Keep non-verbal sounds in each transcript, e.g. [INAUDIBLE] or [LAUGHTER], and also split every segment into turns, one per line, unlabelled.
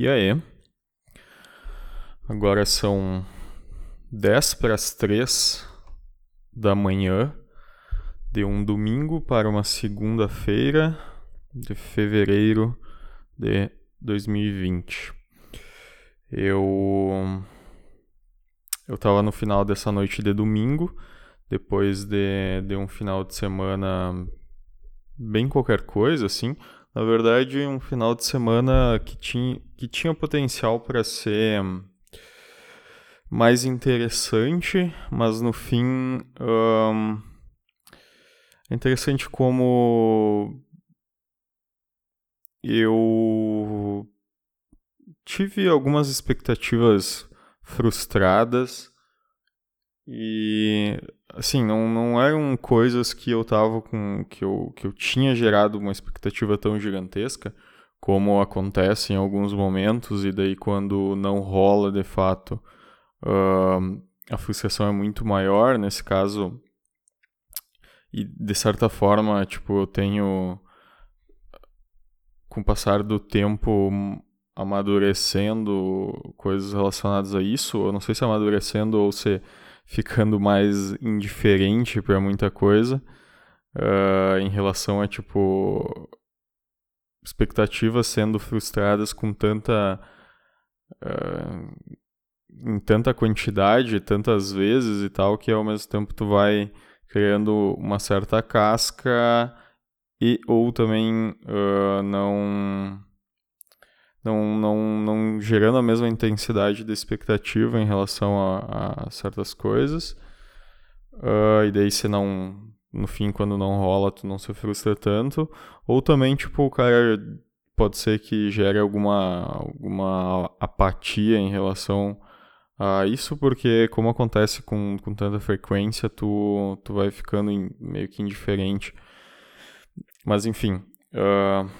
E aí? Agora são 10 para as 3 da manhã de um domingo para uma segunda-feira de fevereiro de 2020. Eu eu tava no final dessa noite de domingo, depois de, de um final de semana bem qualquer coisa assim, na verdade, um final de semana que tinha, que tinha potencial para ser mais interessante, mas no fim um, é interessante como eu tive algumas expectativas frustradas e assim, não, não eram coisas que eu tava com. que eu, que eu tinha gerado uma expectativa tão gigantesca, como acontece em alguns momentos, e daí quando não rola de fato, uh, a frustração é muito maior. Nesse caso, e de certa forma, tipo, eu tenho. Com o passar do tempo, amadurecendo coisas relacionadas a isso. Eu não sei se amadurecendo ou se ficando mais indiferente para muita coisa uh, em relação a tipo expectativas sendo frustradas com tanta uh, em tanta quantidade, tantas vezes e tal, que ao mesmo tempo tu vai criando uma certa casca e ou também uh, não não, não, não gerando a mesma intensidade da expectativa em relação a, a certas coisas. Uh, e daí você não. No fim, quando não rola, tu não se frustra tanto. Ou também, tipo, o cara pode ser que gere alguma, alguma apatia em relação a isso, porque como acontece com, com tanta frequência, tu, tu vai ficando em, meio que indiferente. Mas enfim. Uh,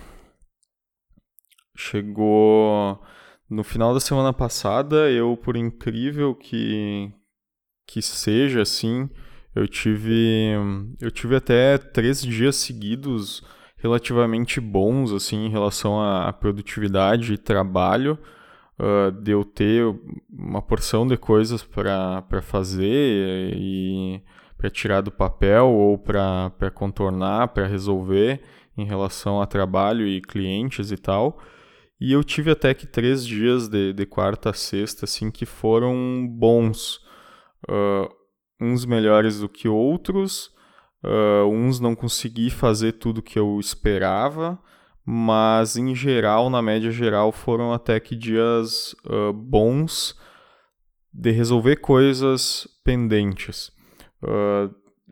Chegou no final da semana passada, eu, por incrível que, que seja, assim, eu tive, eu tive até três dias seguidos relativamente bons, assim, em relação à produtividade e trabalho, uh, de eu ter uma porção de coisas para fazer e para tirar do papel ou para contornar, para resolver em relação a trabalho e clientes e tal. E eu tive até que três dias de, de quarta a sexta, assim, que foram bons. Uh, uns melhores do que outros, uh, uns não consegui fazer tudo que eu esperava, mas em geral, na média geral, foram até que dias uh, bons de resolver coisas pendentes.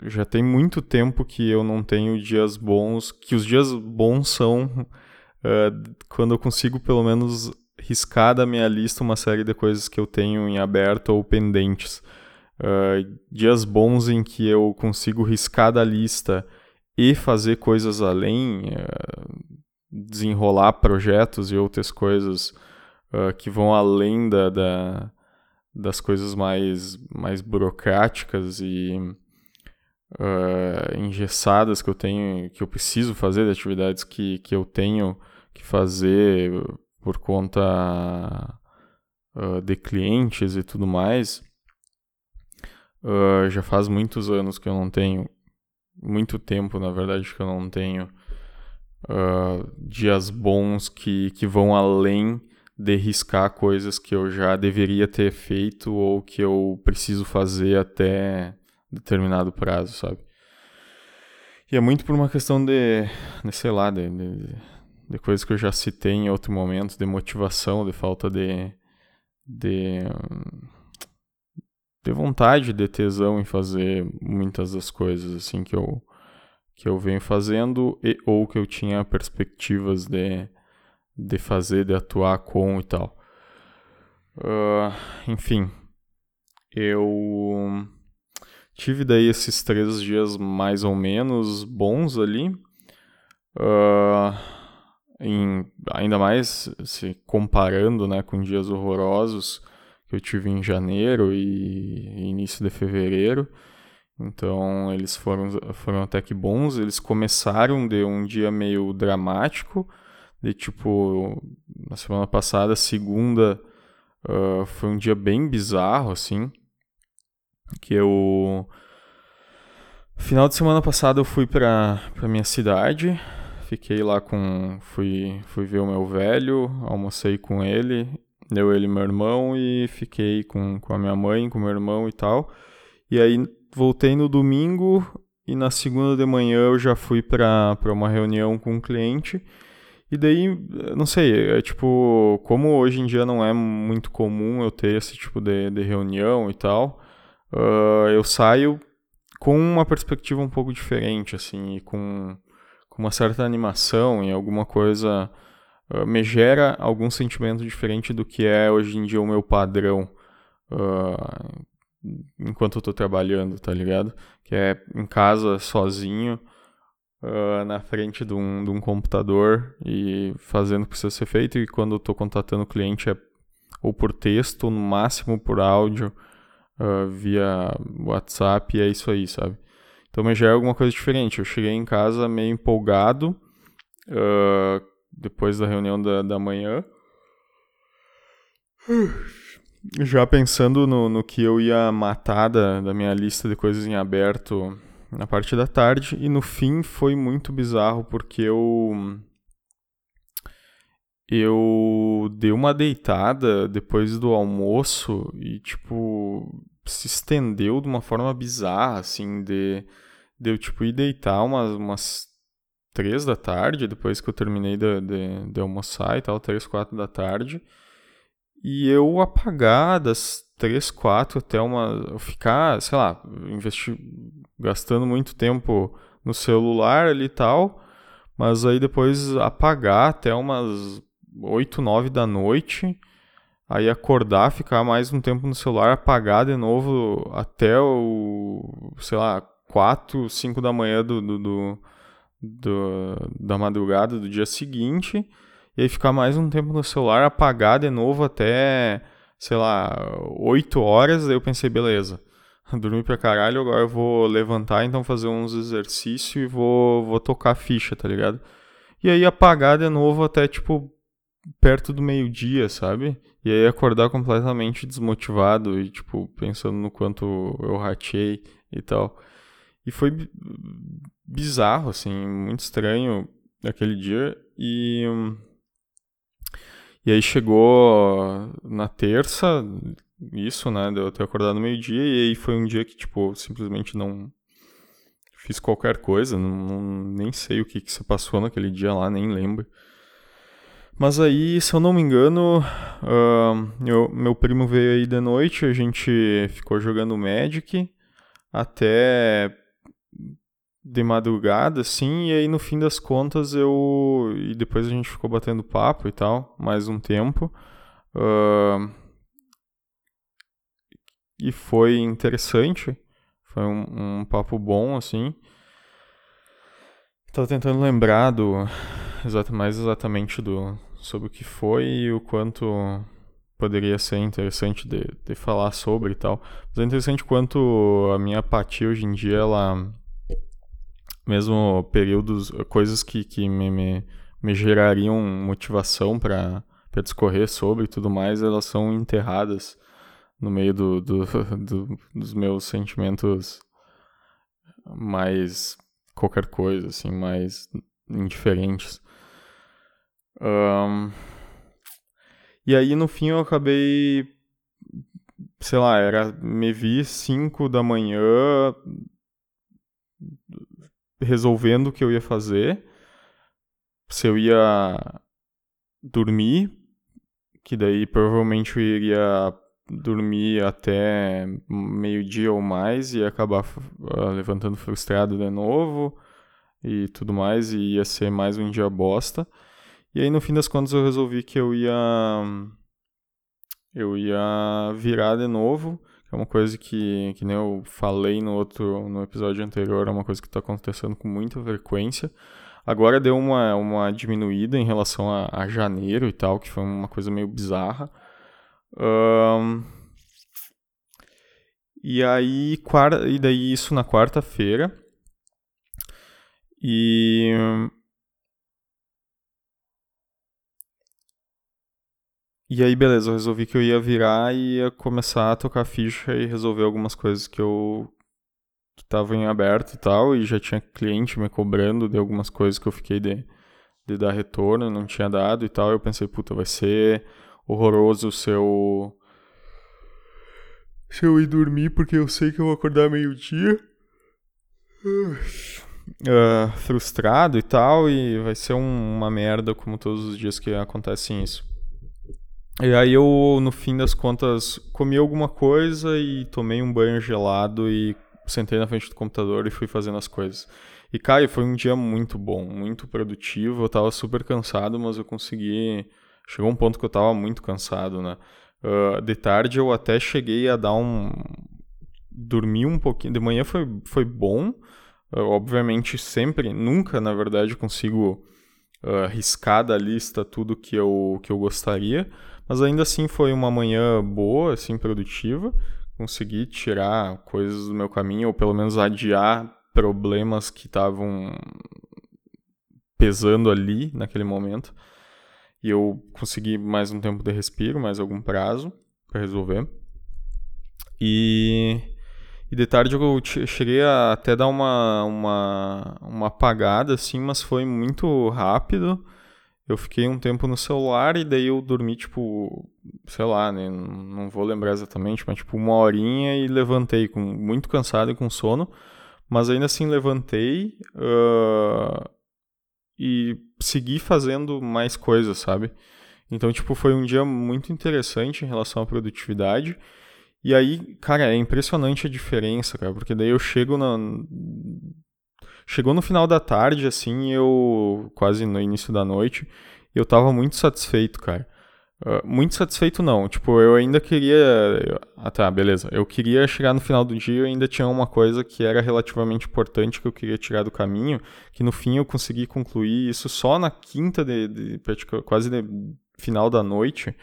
já tem muito tempo que eu não tenho dias bons, que os dias bons são uh, quando eu consigo pelo menos riscar da minha lista uma série de coisas que eu tenho em aberto ou pendentes. Uh, dias bons em que eu consigo riscar da lista e fazer coisas além, uh, desenrolar projetos e outras coisas uh, que vão além da, da, das coisas mais, mais burocráticas e engessadas que eu tenho, que eu preciso fazer, de atividades que, que eu tenho que fazer por conta uh, de clientes e tudo mais. Uh, já faz muitos anos que eu não tenho, muito tempo na verdade, que eu não tenho uh, dias bons que, que vão além de riscar coisas que eu já deveria ter feito ou que eu preciso fazer até determinado prazo, sabe? E é muito por uma questão de, de sei lá, de, de de coisas que eu já citei em outro momento, de motivação, de falta de, de, de vontade, de tesão em fazer muitas das coisas assim que eu, que eu venho fazendo e, ou que eu tinha perspectivas de, de fazer, de atuar com e tal. Uh, enfim, eu tive daí esses três dias mais ou menos bons ali. Uh, em, ainda mais se comparando né, com dias horrorosos que eu tive em janeiro e início de fevereiro. Então eles foram, foram até que bons. Eles começaram de um dia meio dramático, De tipo, na semana passada, segunda, uh, foi um dia bem bizarro, assim. Que eu. Final de semana passada eu fui pra, pra minha cidade. Fiquei lá com. Fui, fui ver o meu velho, almocei com ele, eu, ele meu irmão, e fiquei com, com a minha mãe, com meu irmão e tal. E aí voltei no domingo e na segunda de manhã eu já fui para uma reunião com um cliente. E daí, não sei, é tipo, como hoje em dia não é muito comum eu ter esse tipo de, de reunião e tal, uh, eu saio com uma perspectiva um pouco diferente, assim, e com, com uma certa animação e alguma coisa uh, me gera algum sentimento diferente do que é hoje em dia o meu padrão uh, enquanto eu tô trabalhando, tá ligado? Que é em casa, sozinho, uh, na frente de um, de um computador e fazendo o que precisa ser feito. E quando eu tô contatando o cliente é ou por texto, no máximo por áudio, uh, via WhatsApp, e é isso aí, sabe? Então, mas já é alguma coisa diferente. Eu cheguei em casa meio empolgado, uh, depois da reunião da, da manhã. Já pensando no, no que eu ia matar da, da minha lista de coisas em aberto na parte da tarde, e no fim foi muito bizarro, porque eu. Eu dei uma deitada depois do almoço e, tipo, se estendeu de uma forma bizarra, assim, de, de eu, tipo, ir deitar umas, umas três da tarde, depois que eu terminei de, de, de almoçar e tal, três, quatro da tarde, e eu apagar das três, quatro até uma. Eu ficar, sei lá, investir, gastando muito tempo no celular ali e tal, mas aí depois apagar até umas oito, nove da noite, aí acordar, ficar mais um tempo no celular, apagar de novo até o, sei lá, quatro, cinco da manhã do, do, do, do da madrugada do dia seguinte e aí ficar mais um tempo no celular, apagar de novo até, sei lá, 8 horas, daí eu pensei, beleza, [LAUGHS] dormi pra caralho, agora eu vou levantar, então fazer uns exercícios e vou, vou tocar ficha, tá ligado? E aí apagar de novo até, tipo, perto do meio-dia, sabe? E aí acordar completamente desmotivado e, tipo, pensando no quanto eu ratei e tal. E foi bizarro, assim, muito estranho aquele dia. E e aí chegou na terça, isso, né? De eu ter acordado no meio-dia, e aí foi um dia que, tipo, simplesmente não fiz qualquer coisa, não, nem sei o que, que se passou naquele dia lá, nem lembro. Mas aí, se eu não me engano, uh, eu, meu primo veio aí de noite, a gente ficou jogando Magic até de madrugada, assim, e aí no fim das contas eu. E depois a gente ficou batendo papo e tal, mais um tempo. Uh... E foi interessante. Foi um, um papo bom, assim. Tava tentando lembrar do. mais exatamente do. Sobre o que foi e o quanto poderia ser interessante de, de falar sobre e tal. Mas é interessante quanto a minha apatia hoje em dia ela mesmo períodos, coisas que, que me, me, me gerariam motivação para discorrer sobre e tudo mais, elas são enterradas no meio do, do, [LAUGHS] do, dos meus sentimentos mais qualquer coisa, assim, mais indiferentes. Um, e aí no fim eu acabei, sei lá, era me vi 5 da manhã resolvendo o que eu ia fazer, se eu ia dormir, que daí provavelmente eu iria dormir até meio-dia ou mais e acabar uh, levantando frustrado de novo e tudo mais, e ia ser mais um dia bosta. E aí no fim das contas eu resolvi que eu ia eu ia virar de novo é uma coisa que, que nem eu falei no outro no episódio anterior, é uma coisa que está acontecendo com muita frequência. Agora deu uma, uma diminuída em relação a, a janeiro e tal, que foi uma coisa meio bizarra. Um, e aí, quarta, e daí isso na quarta-feira. E e aí, beleza, eu resolvi que eu ia virar e ia começar a tocar ficha e resolver algumas coisas que eu que estavam em aberto e tal, e já tinha cliente me cobrando de algumas coisas que eu fiquei de, de dar retorno, não tinha dado e tal. Eu pensei, puta, vai ser horroroso se eu se eu ir dormir porque eu sei que eu vou acordar meio-dia. Uh, frustrado e tal, e vai ser um, uma merda como todos os dias que acontecem isso. E aí eu, no fim das contas, comi alguma coisa e tomei um banho gelado e sentei na frente do computador e fui fazendo as coisas. E, cara, foi um dia muito bom, muito produtivo. Eu tava super cansado, mas eu consegui. Chegou um ponto que eu tava muito cansado, né? Uh, de tarde eu até cheguei a dar um. Dormi um pouquinho. De manhã foi, foi bom. Uh, obviamente, sempre, nunca, na verdade, consigo uh, riscar da lista tudo que eu, que eu gostaria. Mas ainda assim foi uma manhã boa, assim, produtiva. Consegui tirar coisas do meu caminho, ou pelo menos adiar problemas que estavam pesando ali naquele momento. E eu consegui mais um tempo de respiro, mais algum prazo para resolver. E, e de tarde eu cheguei a até dar uma, uma, uma apagada, assim, mas foi muito rápido eu fiquei um tempo no celular e daí eu dormi, tipo, sei lá, né? Não vou lembrar exatamente, mas tipo uma horinha e levantei, com muito cansado e com sono. Mas ainda assim levantei uh, e segui fazendo mais coisas, sabe? Então, tipo, foi um dia muito interessante em relação à produtividade. E aí, cara, é impressionante a diferença, cara, porque daí eu chego na, Chegou no final da tarde, assim, eu. quase no início da noite, eu tava muito satisfeito, cara. Uh, muito satisfeito não, tipo, eu ainda queria. Ah tá, beleza. Eu queria chegar no final do dia e ainda tinha uma coisa que era relativamente importante que eu queria tirar do caminho, que no fim eu consegui concluir isso só na quinta de, de quase de final da noite.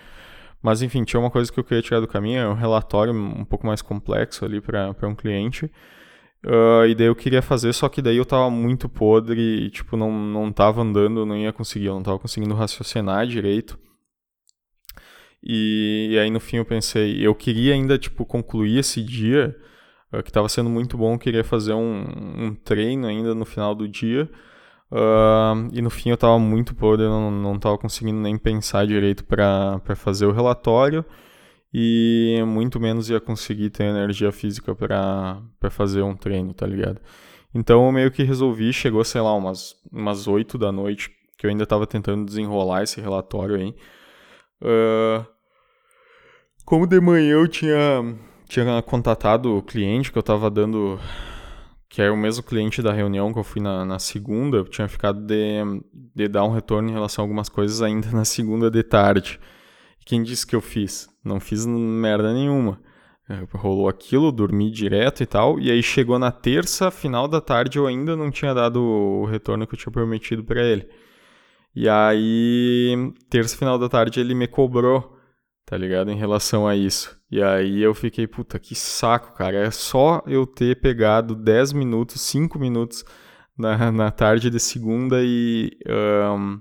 Mas enfim, tinha uma coisa que eu queria tirar do caminho, é um relatório um pouco mais complexo ali para um cliente. Uh, e daí eu queria fazer, só que daí eu tava muito podre e, tipo, não, não tava andando, não ia conseguir, eu não tava conseguindo raciocinar direito. E, e aí no fim eu pensei, eu queria ainda, tipo, concluir esse dia, uh, que tava sendo muito bom, eu queria fazer um, um treino ainda no final do dia. Uh, e no fim eu tava muito podre, não, não tava conseguindo nem pensar direito para fazer o relatório e muito menos ia conseguir ter energia física para fazer um treino, tá ligado? Então eu meio que resolvi, chegou, sei lá, umas, umas 8 da noite, que eu ainda estava tentando desenrolar esse relatório aí. Uh, como de manhã eu tinha, tinha contatado o cliente que eu estava dando, que era o mesmo cliente da reunião que eu fui na, na segunda, eu tinha ficado de, de dar um retorno em relação a algumas coisas ainda [LAUGHS] na segunda de tarde. Quem disse que eu fiz? Não fiz merda nenhuma. É, rolou aquilo, dormi direto e tal. E aí chegou na terça, final da tarde, eu ainda não tinha dado o retorno que eu tinha prometido para ele. E aí, terça, final da tarde, ele me cobrou, tá ligado? Em relação a isso. E aí eu fiquei, puta, que saco, cara. É só eu ter pegado 10 minutos, 5 minutos na, na tarde de segunda e. Um,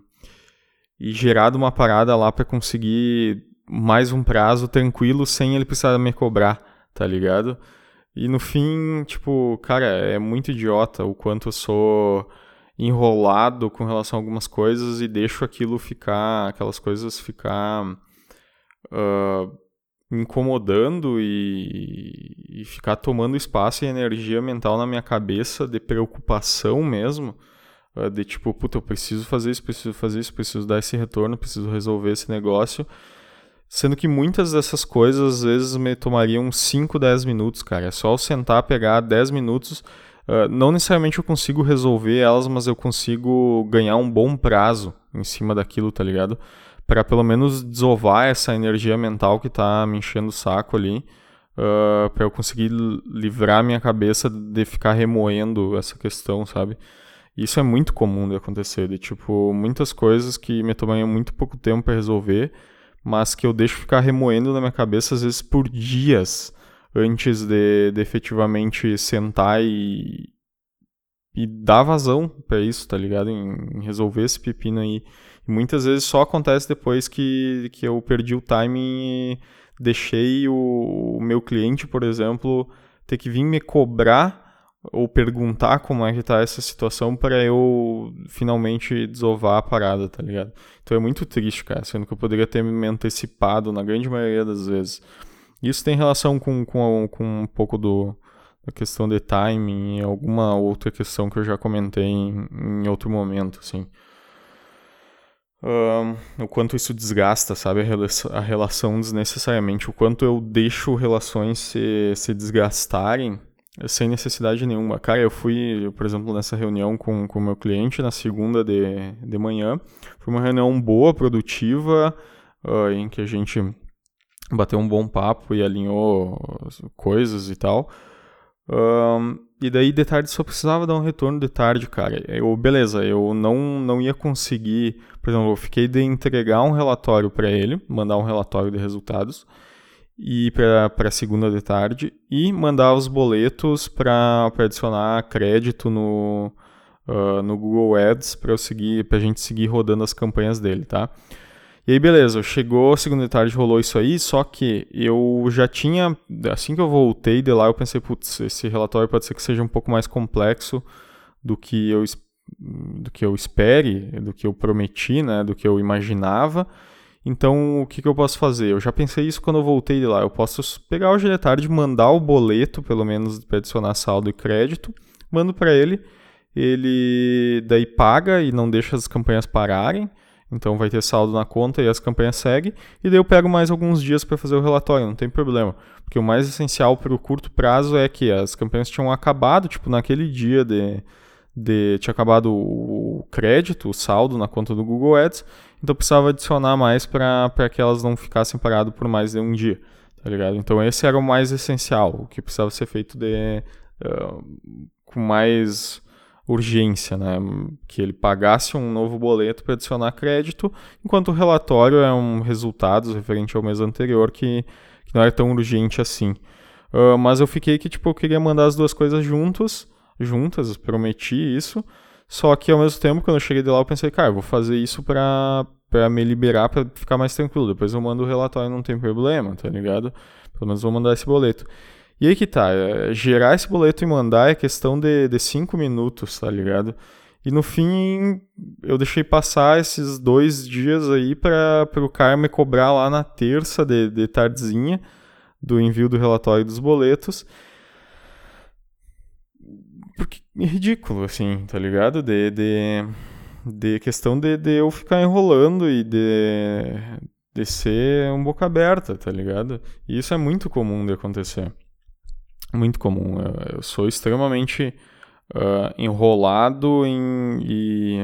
e gerado uma parada lá para conseguir mais um prazo tranquilo sem ele precisar me cobrar, tá ligado? E no fim, tipo, cara, é muito idiota o quanto eu sou enrolado com relação a algumas coisas e deixo aquilo ficar, aquelas coisas ficar uh, incomodando e, e ficar tomando espaço e energia mental na minha cabeça de preocupação mesmo ah, de tipo, puta, eu preciso fazer isso, preciso fazer isso, preciso dar esse retorno, preciso resolver esse negócio. Sendo que muitas dessas coisas às vezes me tomariam 5, 10 minutos, cara. É só eu sentar, pegar 10 minutos. Uh, não necessariamente eu consigo resolver elas, mas eu consigo ganhar um bom prazo em cima daquilo, tá ligado? Para pelo menos desovar essa energia mental que tá me enchendo o saco ali. Uh, ah, para eu conseguir livrar minha cabeça de ficar remoendo essa questão, sabe? Isso é muito comum de acontecer, de tipo, muitas coisas que me tomam muito pouco tempo para resolver, mas que eu deixo ficar remoendo na minha cabeça às vezes por dias antes de, de efetivamente sentar e, e dar vazão para isso, tá ligado? Em, em, resolver esse pepino aí. E muitas vezes só acontece depois que, que eu perdi o timing e deixei o, o meu cliente, por exemplo, ter que vir me cobrar ou perguntar como é que tá essa situação para eu finalmente desovar a parada, tá ligado? Então é muito triste, cara, sendo que eu poderia ter me antecipado na grande maioria das vezes. Isso tem relação com, com, com um pouco do, da questão de timing e alguma outra questão que eu já comentei em, em outro momento, assim. Um, o quanto isso desgasta, sabe, a relação, a relação desnecessariamente, o quanto eu deixo relações se, se desgastarem sem necessidade nenhuma. Cara, eu fui, por exemplo, nessa reunião com o meu cliente na segunda de, de manhã. Foi uma reunião boa, produtiva, uh, em que a gente bateu um bom papo e alinhou coisas e tal. Um, e daí de tarde só precisava dar um retorno de tarde, cara. Eu, beleza, eu não, não ia conseguir. Por exemplo, eu fiquei de entregar um relatório para ele, mandar um relatório de resultados e para segunda de tarde e mandar os boletos para adicionar crédito no, uh, no Google Ads para eu seguir gente seguir rodando as campanhas dele, tá? E aí beleza, chegou segunda de tarde rolou isso aí, só que eu já tinha assim que eu voltei de lá eu pensei putz esse relatório pode ser que seja um pouco mais complexo do que eu do que eu espere, do que eu prometi, né, do que eu imaginava. Então, o que, que eu posso fazer? Eu já pensei isso quando eu voltei de lá. Eu posso pegar o de tarde, mandar o boleto, pelo menos, para adicionar saldo e crédito, mando para ele, ele daí paga e não deixa as campanhas pararem. Então vai ter saldo na conta e as campanhas seguem. E daí eu pego mais alguns dias para fazer o relatório, não tem problema. Porque o mais essencial para o curto prazo é que as campanhas tinham acabado, tipo, naquele dia de, de. Tinha acabado o crédito, o saldo na conta do Google Ads. Então precisava adicionar mais para que elas não ficassem paradas por mais de um dia, tá ligado? Então esse era o mais essencial, o que precisava ser feito de, uh, com mais urgência, né? Que ele pagasse um novo boleto para adicionar crédito, enquanto o relatório é um resultados referente ao mês anterior que, que não era tão urgente assim. Uh, mas eu fiquei que tipo eu queria mandar as duas coisas juntos, juntas, prometi isso. Só que ao mesmo tempo, quando eu cheguei de lá, eu pensei, cara, eu vou fazer isso pra, pra me liberar, pra ficar mais tranquilo. Depois eu mando o relatório, não tem problema, tá ligado? Pelo menos vou mandar esse boleto. E aí que tá, é, gerar esse boleto e mandar é questão de 5 minutos, tá ligado? E no fim, eu deixei passar esses dois dias aí para o cara me cobrar lá na terça de, de tardezinha do envio do relatório dos boletos porque é ridículo, assim, tá ligado? De, de, de questão de, de eu ficar enrolando e de, de ser um boca aberta, tá ligado? E isso é muito comum de acontecer. Muito comum. Eu, sou extremamente uh, enrolado em, e,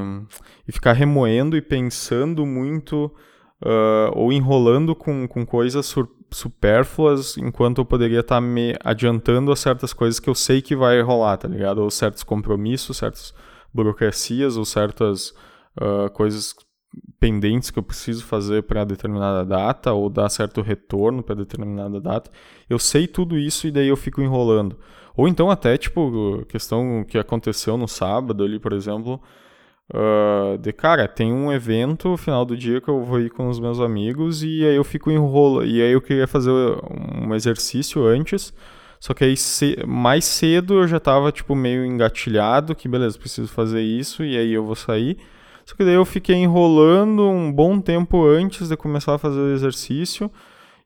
e ficar remoendo e pensando muito uh, ou enrolando com, com coisas surpresas supérfluas, enquanto eu poderia estar tá me adiantando a certas coisas que eu sei que vai rolar, tá ligado? Ou certos compromissos, certas burocracias, ou certas uh, coisas pendentes que eu preciso fazer para determinada data, ou dar certo retorno para determinada data. Eu sei tudo isso e daí eu fico enrolando. Ou então até, tipo, questão que aconteceu no sábado ali, por exemplo, Uh, de cara, tem um evento final do dia que eu vou ir com os meus amigos e aí eu fico enrolando. E aí eu queria fazer um exercício antes, só que aí mais cedo eu já tava tipo meio engatilhado, que beleza, preciso fazer isso e aí eu vou sair. Só que daí eu fiquei enrolando um bom tempo antes de começar a fazer o exercício.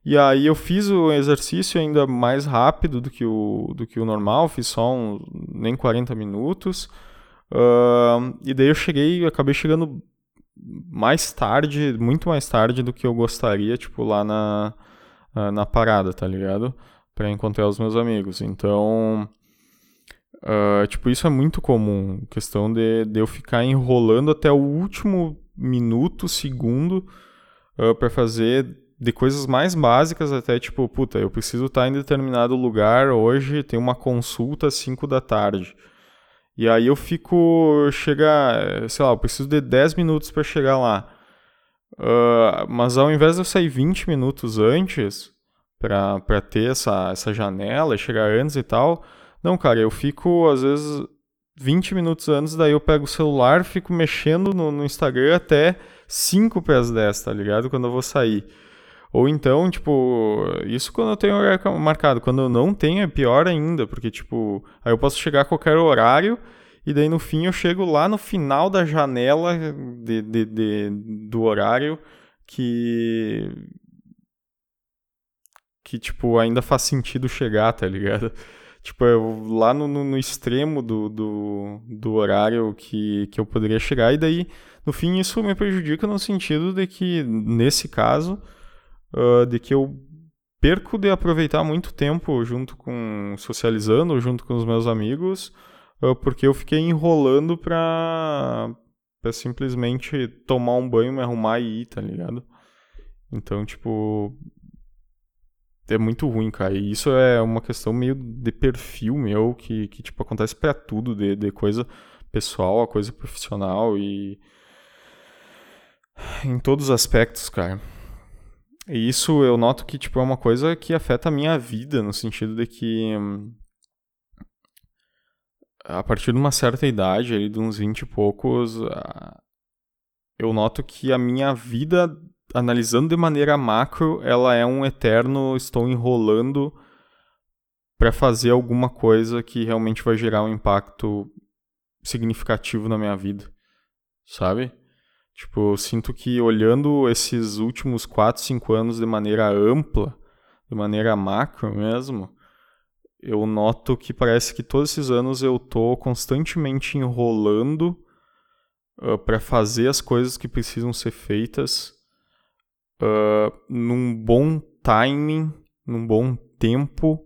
E aí eu fiz o exercício ainda mais rápido do que o, do que o normal, fiz só um, nem 40 minutos. Uh, e daí eu cheguei, acabei chegando mais tarde, muito mais tarde do que eu gostaria, tipo, lá na, na parada, tá ligado? Pra encontrar os meus amigos. Então, uh, tipo, isso é muito comum. Questão de, de eu ficar enrolando até o último minuto, segundo, uh, para fazer de coisas mais básicas até, tipo, puta, eu preciso estar em determinado lugar hoje, tem uma consulta às 5 da tarde. E aí eu fico. Chega. Sei lá, eu preciso de 10 minutos para chegar lá. Uh, mas ao invés de eu sair 20 minutos antes para ter essa, essa janela e chegar antes e tal. Não, cara, eu fico às vezes 20 minutos antes, daí eu pego o celular, fico mexendo no, no Instagram até 5 para as 10, tá ligado? Quando eu vou sair. Ou então, tipo, isso quando eu tenho horário marcado. Quando eu não tenho é pior ainda, porque, tipo, aí eu posso chegar a qualquer horário e daí no fim eu chego lá no final da janela de, de, de do horário que. que, tipo, ainda faz sentido chegar, tá ligado? Tipo, eu, lá no, no, no, extremo do, do, do horário que, que eu poderia chegar, e daí, no fim, isso me prejudica no sentido de que, nesse caso, uh, de que eu perco de aproveitar muito tempo junto com, socializando, junto com os meus amigos, uh, porque eu fiquei enrolando pra, pra simplesmente tomar um banho, me arrumar e ir, tá ligado? Então, tipo, é muito ruim, cara. E isso é uma questão meio de perfil meu, que, que tipo, acontece para tudo, de, de coisa pessoal a coisa profissional e. Em todos os aspectos, cara. E isso eu noto que, tipo, é uma coisa que afeta a minha vida, no sentido de que. A partir de uma certa idade, ali de uns 20 e poucos, eu noto que a minha vida analisando de maneira macro, ela é um eterno estou enrolando para fazer alguma coisa que realmente vai gerar um impacto significativo na minha vida, sabe? Tipo, eu sinto que olhando esses últimos 4, 5 anos de maneira ampla, de maneira macro mesmo, eu noto que parece que todos esses anos eu tô constantemente enrolando uh, para fazer as coisas que precisam ser feitas uh, num bom timing, num bom tempo,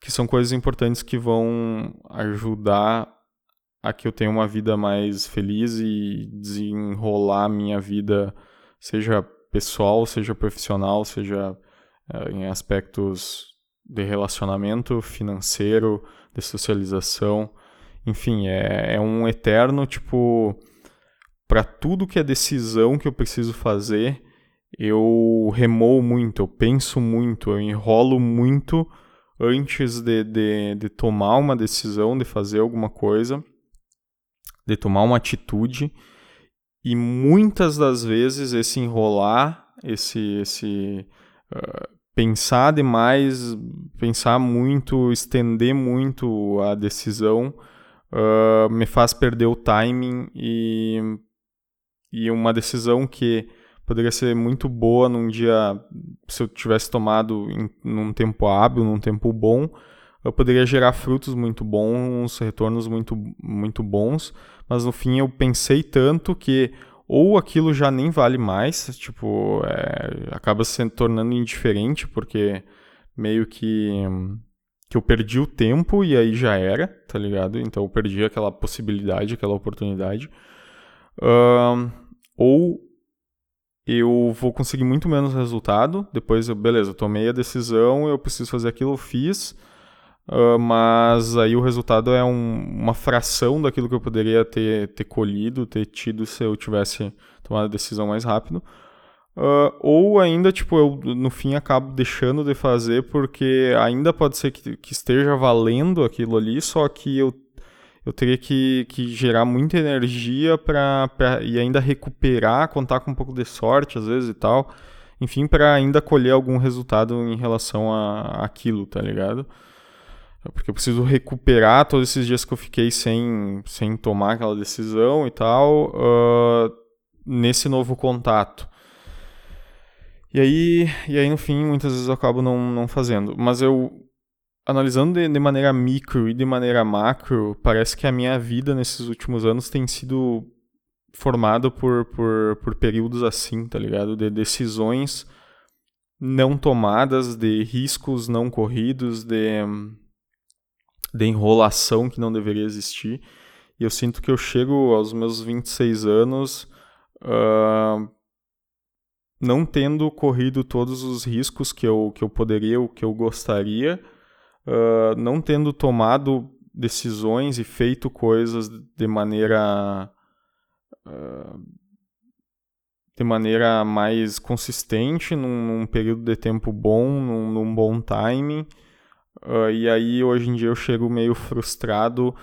que são coisas importantes que vão ajudar a que eu tenha uma vida mais feliz e desenrolar minha vida, seja pessoal, seja profissional, seja uh, em aspectos de relacionamento financeiro, de socialização. Enfim, é, é um eterno, tipo, para tudo que é decisão que eu preciso fazer, eu remoo muito, eu penso muito, eu enrolo muito antes de, de, de tomar uma decisão, de fazer alguma coisa, de tomar uma atitude. E muitas das vezes esse enrolar, esse, esse uh, pensar demais, pensar muito, estender muito a decisão, uh, me faz perder o timing e e uma decisão que poderia ser muito boa num dia, se eu tivesse tomado em, num tempo hábil, num tempo bom, eu poderia gerar frutos muito bons, retornos muito, muito bons, mas no fim eu pensei tanto que ou aquilo já nem vale mais, tipo, é, acaba se tornando indiferente, porque meio que, que eu perdi o tempo e aí já era, tá ligado? Então eu perdi aquela possibilidade, aquela oportunidade. Uh, ou eu vou conseguir muito menos resultado. Depois, eu, beleza, eu tomei a decisão, eu preciso fazer aquilo, eu fiz. Uh, mas aí o resultado é um, uma fração daquilo que eu poderia ter, ter colhido, ter tido se eu tivesse tomado a decisão mais rápido. Uh, ou ainda, tipo, eu no fim acabo deixando de fazer porque ainda pode ser que, que esteja valendo aquilo ali, só que eu eu teria que, que gerar muita energia para e ainda recuperar, contar com um pouco de sorte às vezes e tal. Enfim, para ainda colher algum resultado em relação a aquilo, tá ligado? Porque eu preciso recuperar todos esses dias que eu fiquei sem, sem tomar aquela decisão e tal, uh, nesse novo contato. E aí, e aí, no fim, muitas vezes eu acabo não, não fazendo. Mas eu, analisando de, de, maneira micro e de maneira macro, parece que a minha vida nesses últimos anos tem sido formada por, por, por períodos assim, tá ligado? De decisões não tomadas, de riscos não corridos, de, de enrolação que não deveria existir. E eu sinto que eu chego aos meus 26 anos uh, não tendo corrido todos os riscos que eu, que eu poderia, o que eu gostaria, uh, não tendo tomado decisões e feito coisas de maneira de maneira mais consistente num, num, período de tempo bom, num, num bom timing. Uh, e aí hoje em dia eu chego meio frustrado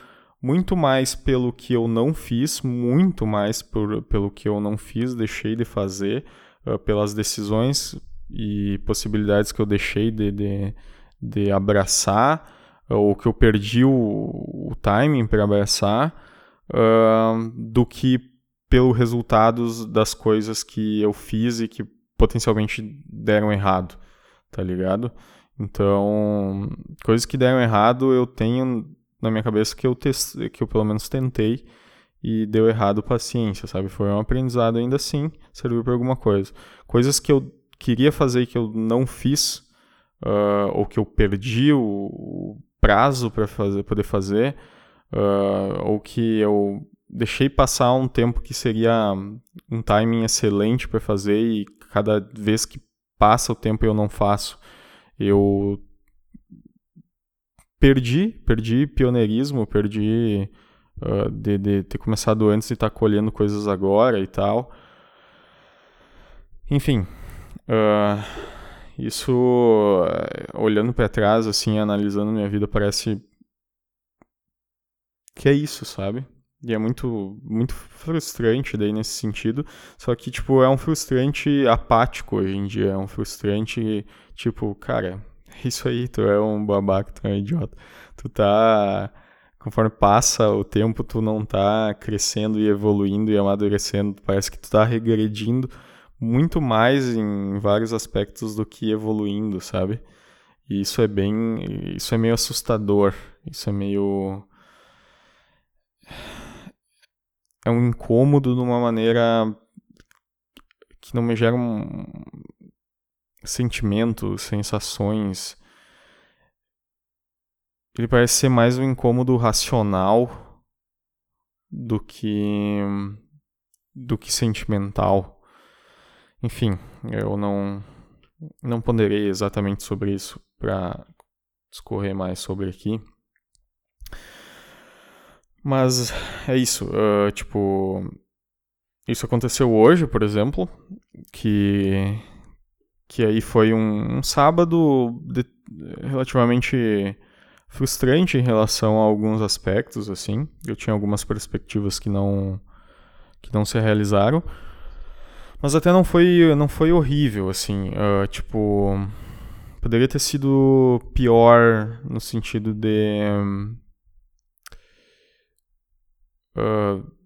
muito mais pelo que eu não fiz, muito mais por, pelo que eu não fiz, deixei de fazer, uh, pelas decisões e possibilidades que eu deixei de, de, de abraçar, ou que eu perdi o, o timing para abraçar, uh, do que pelos resultados das coisas que eu fiz e que potencialmente deram errado, tá ligado? Então, coisas que deram errado eu tenho na minha cabeça que eu, que eu pelo menos tentei e deu errado paciência, sabe? Foi um aprendizado ainda assim, serviu para alguma coisa. Coisas que eu queria fazer e que eu não fiz, uh, ou que eu perdi o, prazo para fazer, poder fazer, uh, ou que eu deixei passar um tempo que seria um timing excelente para fazer e cada vez que passa o tempo eu não faço, eu perdi, perdi pioneirismo, perdi uh, de, de, ter começado antes e estar tá colhendo coisas agora e tal. Enfim, uh, isso, uh, olhando para trás, assim, analisando minha vida, parece que é isso, sabe? E é muito, muito frustrante daí nesse sentido. Só que, tipo, é um frustrante apático hoje em dia. É um frustrante, tipo, cara, [LAUGHS] isso aí, tu é um babaca, tu é um idiota. Tu tá. Conforme passa o tempo, tu não tá crescendo e evoluindo e amadurecendo. Parece que tu tá regredindo muito mais em vários aspectos do que evoluindo, sabe? E isso é bem. Isso é meio assustador. Isso é meio é um incômodo de uma maneira que não me gera um sentimentos, sensações. Ele parece ser mais um incômodo racional do que do que sentimental. Enfim, eu não não ponderei exatamente sobre isso para discorrer mais sobre aqui. Mas é isso, uh, tipo, isso aconteceu hoje, por exemplo, que que aí foi um, um sábado de, relativamente frustrante em relação a alguns aspectos, assim. Eu tinha algumas perspectivas que não que não se realizaram, mas até não foi não foi horrível, assim. Uh, tipo, poderia ter sido pior no sentido de uh,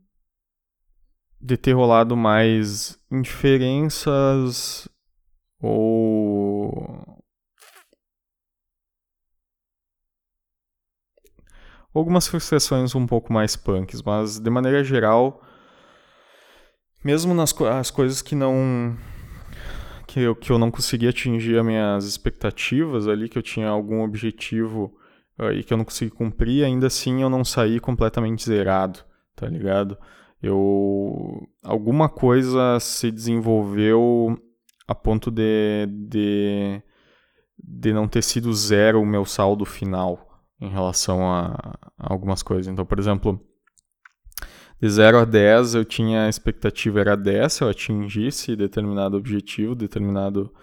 de ter rolado mais indiferenças ou algumas frustrações um pouco mais punks, mas de maneira geral, mesmo nas as coisas que não que eu, que eu não consegui atingir as minhas expectativas ali, que eu tinha algum objetivo uh, e que eu não consegui cumprir, ainda assim eu não saí completamente zerado tá ligado? Eu alguma coisa se desenvolveu a ponto de, de, de não ter sido zero o meu saldo final em relação a, a algumas coisas. Então, por exemplo, de 0 a 10 eu tinha a expectativa era 10, se eu atingisse determinado objetivo, determinado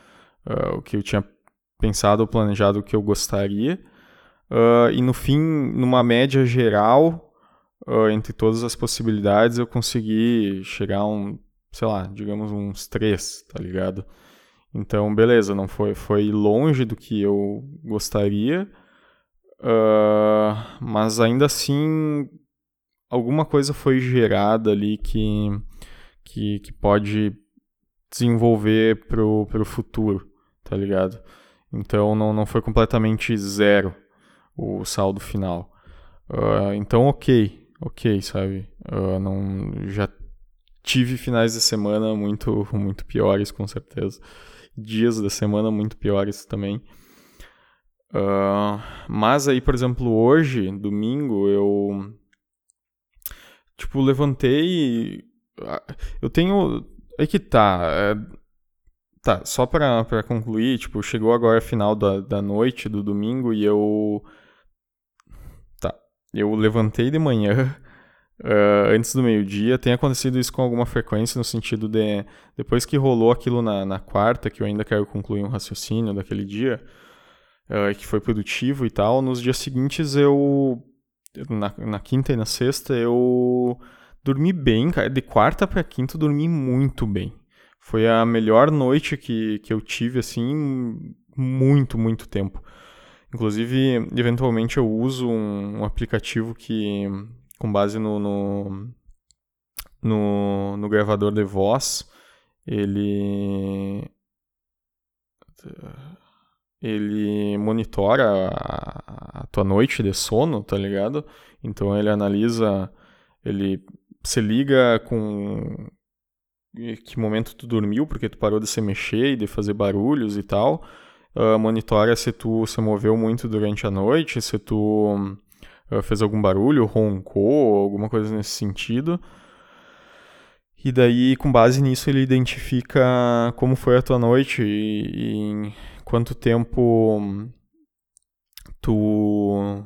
uh, o que eu tinha pensado ou planejado o que eu gostaria. Uh, e no fim, numa média geral, uh, entre todas as possibilidades, eu consegui chegar a um, sei lá, digamos uns três, tá ligado? Então, beleza, não foi, foi longe do que eu gostaria, mas ainda assim alguma coisa foi gerada ali que, que, que pode desenvolver pro, pro futuro, tá ligado? Então não, não foi completamente zero o saldo final. Uh, então, ok ok, sabe? Eu não já tive finais de semana muito muito piores, com certeza. Dias da semana muito piores também. Uh, mas aí, por exemplo, hoje, domingo, eu tipo levantei. Eu tenho. Aí que tá. É... Tá, só pra, pra concluir, tipo, chegou agora a final da, da noite do domingo e eu eu levantei de manhã uh, [LAUGHS] antes do meio-dia. Tem acontecido isso com alguma frequência, no sentido de depois que rolou aquilo na, na quarta, que eu ainda quero concluir um raciocínio daquele dia, uh, que foi produtivo e tal, nos dias seguintes eu na, na quinta e na sexta, eu dormi bem, cara. De quarta para quinta, eu dormi muito bem. Foi a melhor noite que, que eu tive, assim, muito, muito tempo. Inclusive, eventualmente eu uso um, um aplicativo que, com base no, no, no, no gravador de voz, ele ele monitora a, tua noite de sono, tá ligado? Então ele analisa, ele se liga com que momento tu dormiu, porque tu parou de se mexer e de fazer barulhos e tal. Uh, monitora se tu se moveu muito durante a noite, se tu uh, fez algum barulho, roncou, alguma coisa nesse sentido. E daí, com base nisso, ele identifica como foi a tua noite e, e quanto tempo tu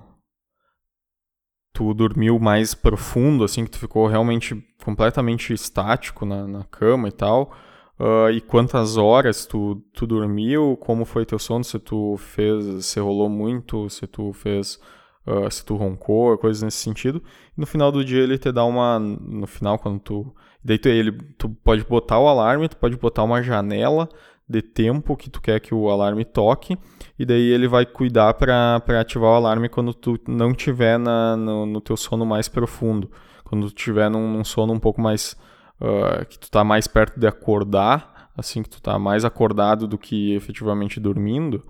tu dormiu mais profundo, assim, que tu ficou realmente completamente estático na, na cama e tal, uh, e quantas horas tu, tu dormiu, como foi teu sono, se tu fez, se rolou muito, se tu fez, uh, se tu roncou, coisas nesse sentido. E no final do dia ele te dá uma, no final quando tu, tu, ele, tu pode botar o alarme, tu pode botar uma janela de tempo que tu quer que o alarme toque, e daí ele vai cuidar para ativar o alarme quando tu não tiver na, no, no teu sono mais profundo. Quando tu tiver num, num sono um pouco mais. Uh, que tu tá mais perto de acordar, assim, que tu tá mais acordado do que efetivamente dormindo,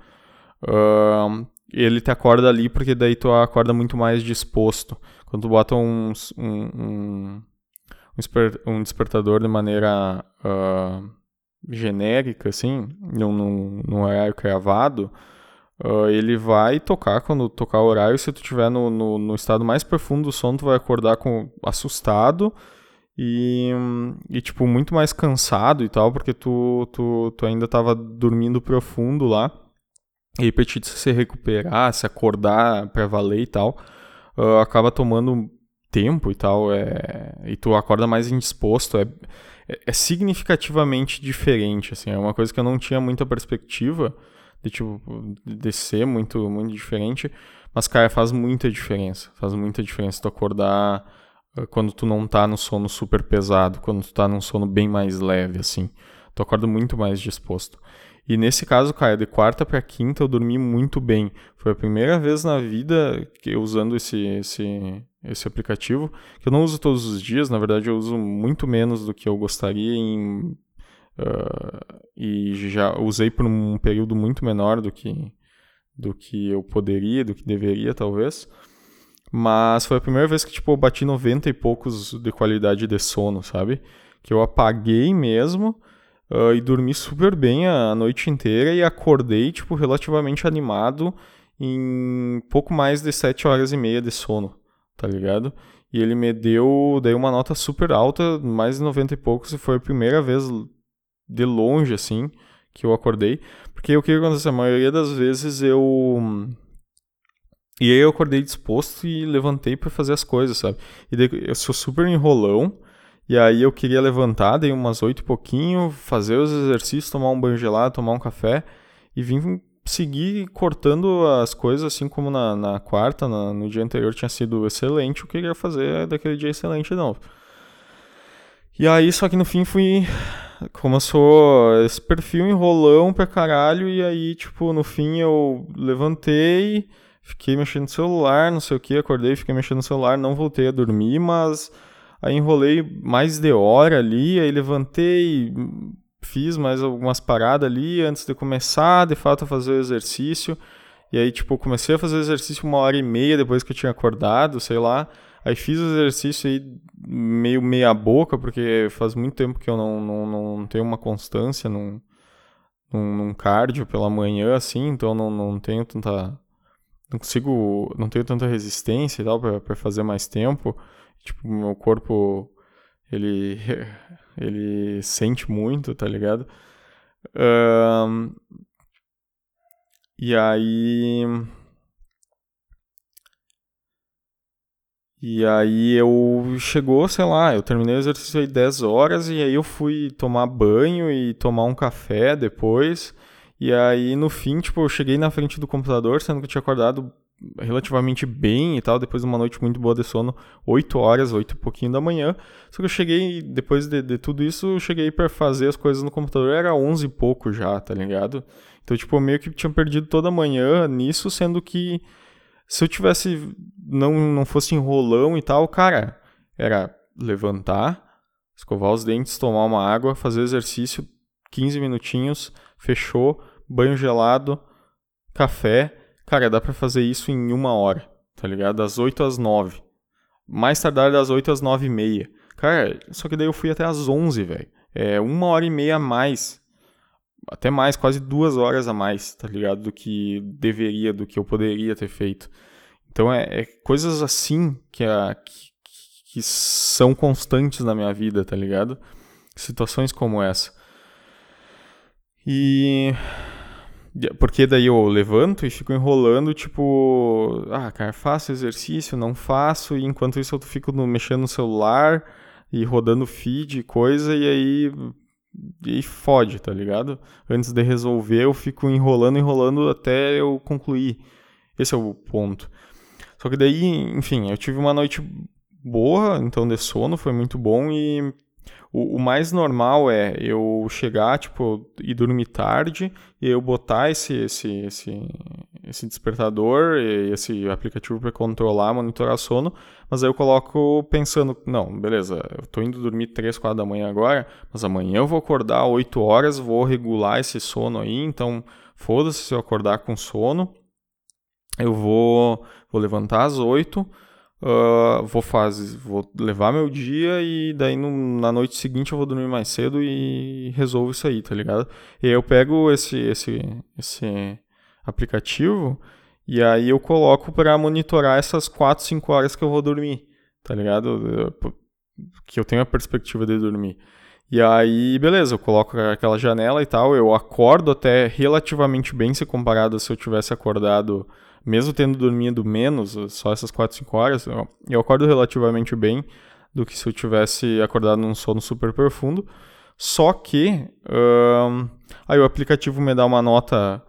uh, ele te acorda ali porque daí tu acorda muito mais disposto. Quando tu bota um, um, um, um despertador de maneira. Uh, genérica, assim, num, num, num horário cravado, uh, ele vai tocar quando tocar o horário. Se tu estiver no, no, no, estado mais profundo do sono, tu vai acordar com assustado e, e tipo, muito mais cansado e tal, porque tu, tu, tu ainda estava dormindo profundo lá. E te se recuperar, se acordar pra valer e tal, uh, acaba tomando tempo e tal, é, e tu acorda mais indisposto. É, é, é, significativamente diferente, assim, é uma coisa que eu não tinha muita perspectiva de, tipo, de ser muito, muito diferente, mas, cara, faz muita diferença, faz muita diferença tu acordar uh, quando tu não tá no sono super pesado, quando tu tá num sono bem mais leve, assim, tu acorda muito mais disposto. E nesse caso, cara, de quarta para quinta eu dormi muito bem. Foi a primeira vez na vida que usando esse, esse, esse aplicativo, que eu não uso todos os dias, na verdade eu uso muito menos do que eu gostaria em, uh, e já usei por um período muito menor do que, do que eu poderia, do que deveria talvez. Mas foi a primeira vez que tipo, eu bati 90 e poucos de qualidade de sono, sabe? Que eu apaguei mesmo uh, e dormi super bem a noite inteira e acordei, tipo, relativamente animado em pouco mais de 7 horas e meia de sono, tá ligado? E ele me deu daí uma nota super alta, mais de 90 e poucos, e foi a primeira vez de longe, assim, que eu acordei. Porque o que acontece? A maioria das vezes eu. E aí eu acordei disposto e levantei para fazer as coisas, sabe? E daí eu sou super enrolão. E aí eu queria levantar, dei umas oito e pouquinho, fazer os exercícios, tomar um banho gelado, tomar um café e vim seguir cortando as coisas, assim como na, na quarta, na, no dia anterior tinha sido excelente, eu queria fazer daquele dia excelente não. E aí, só que no fim fui. Começou esse perfil enrolão pra caralho, e aí, tipo, no fim eu levantei, fiquei mexendo no celular, não sei o que, acordei, fiquei mexendo no celular, não voltei a dormir, mas Aí enrolei mais de hora ali, aí levantei, fiz mais algumas paradas ali antes de começar, de fato, a fazer o exercício. E aí, tipo, comecei a fazer o exercício uma hora e meia depois que eu tinha acordado, sei lá. Aí fiz o exercício aí meio meia boca, porque faz muito tempo que eu não, não, não tenho uma constância num, num, num cardio pela manhã, assim, então não, não tenho tanta... Não consigo... Não tenho tanta resistência e tal para fazer mais tempo. Tipo, meu corpo, ele, ele sente muito, tá ligado? Um, e aí... E aí eu chegou, sei lá, eu terminei o exercício aí 10 horas e aí eu fui tomar banho e tomar um café depois. E aí no fim, tipo, eu cheguei na frente do computador, sendo que eu tinha acordado relativamente bem e tal, depois de uma noite muito boa de sono, 8 horas, 8 e pouquinho da manhã. Só que eu cheguei, depois de, de tudo isso, eu cheguei para fazer as coisas no computador, era 11 e pouco já, tá ligado? Então, tipo, eu meio que tinha perdido toda a manhã nisso, sendo que se eu tivesse, não, não fosse enrolão e tal, cara, era levantar, escovar os dentes, tomar uma água, fazer exercício, 15 minutinhos, fechou, banho gelado, café. Cara, dá para fazer isso em uma hora, tá ligado? Das 8 às 9. Mais tardar das 8 às 9 e meia. Cara, só que daí eu fui até às 11, velho. É uma hora e meia a mais. Até mais, quase duas horas a mais, tá ligado? Do que deveria, do que eu poderia ter feito. Então é, é coisas assim que, a, que, que são constantes na minha vida, tá ligado? Situações como essa. E. Porque daí eu levanto e fico enrolando, tipo, ah, cara, faço exercício, não faço, e enquanto isso eu fico no, mexendo no celular e rodando feed e coisa, e aí. E fode, tá ligado? Antes de resolver, eu fico enrolando, enrolando até eu concluir. Esse é o ponto. Só que daí, enfim, eu tive uma noite boa, então de sono, foi muito bom e o, o, mais normal é eu chegar, tipo, e dormir tarde, e eu botar esse, esse, esse, esse despertador, esse aplicativo para controlar, monitorar sono, mas aí eu coloco pensando, não, beleza, eu tô indo dormir 3, 4 da manhã agora, mas amanhã eu vou acordar 8 horas, vou regular esse sono aí, então foda-se se eu acordar com sono, eu vou, vou levantar às 8 Uh, vou fazer, vou levar meu dia e daí no, na noite seguinte eu vou dormir mais cedo e resolvo isso aí, tá ligado? E aí eu pego esse, esse, esse aplicativo e aí eu coloco para monitorar essas 4, 5 horas que eu vou dormir, tá ligado? Que eu tenho a perspectiva de dormir. E aí, beleza, eu coloco aquela janela e tal, eu acordo até relativamente bem se comparado a se eu tivesse acordado mesmo tendo dormido menos, só essas 4, 5 horas, eu acordo relativamente bem do que se eu tivesse acordado num sono super profundo. Só que um, aí o aplicativo me dá uma nota,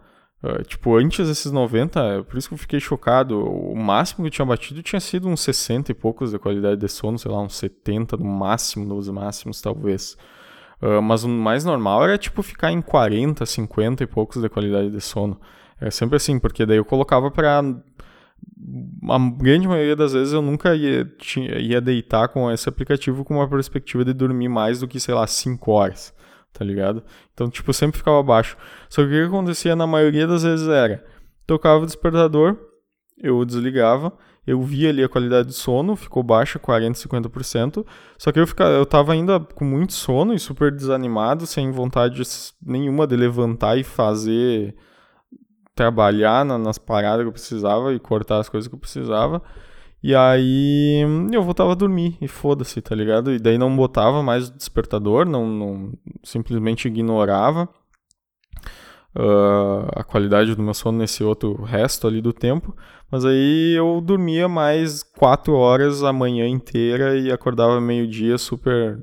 uh, tipo, antes desses 90, por isso que eu fiquei chocado. O máximo que eu tinha batido tinha sido uns 60 e poucos de qualidade de sono, sei lá, uns 70 no máximo, nos máximos talvez. Uh, mas o mais normal era tipo ficar em 40, 50 e poucos de qualidade de sono. É sempre assim, porque daí eu colocava pra. A grande maioria das vezes eu nunca ia, tinha, ia deitar com esse aplicativo com uma perspectiva de dormir mais do que, sei lá, 5 horas, tá ligado? Então, tipo, sempre ficava baixo. Só que o que acontecia na maioria das vezes era: tocava o despertador, eu desligava, eu via ali a qualidade de sono, ficou baixa, 40, 50%. Só que eu, ficava, eu tava ainda com muito sono e super desanimado, sem vontade nenhuma de levantar e fazer trabalhar na, nas paradas que eu precisava e cortar as coisas que eu precisava. E aí eu voltava a dormir e foda-se, tá ligado? E daí não botava mais despertador, não, não simplesmente ignorava uh, a qualidade do meu sono nesse outro resto ali do tempo. Mas aí eu dormia mais quatro horas a manhã inteira e acordava meio-dia super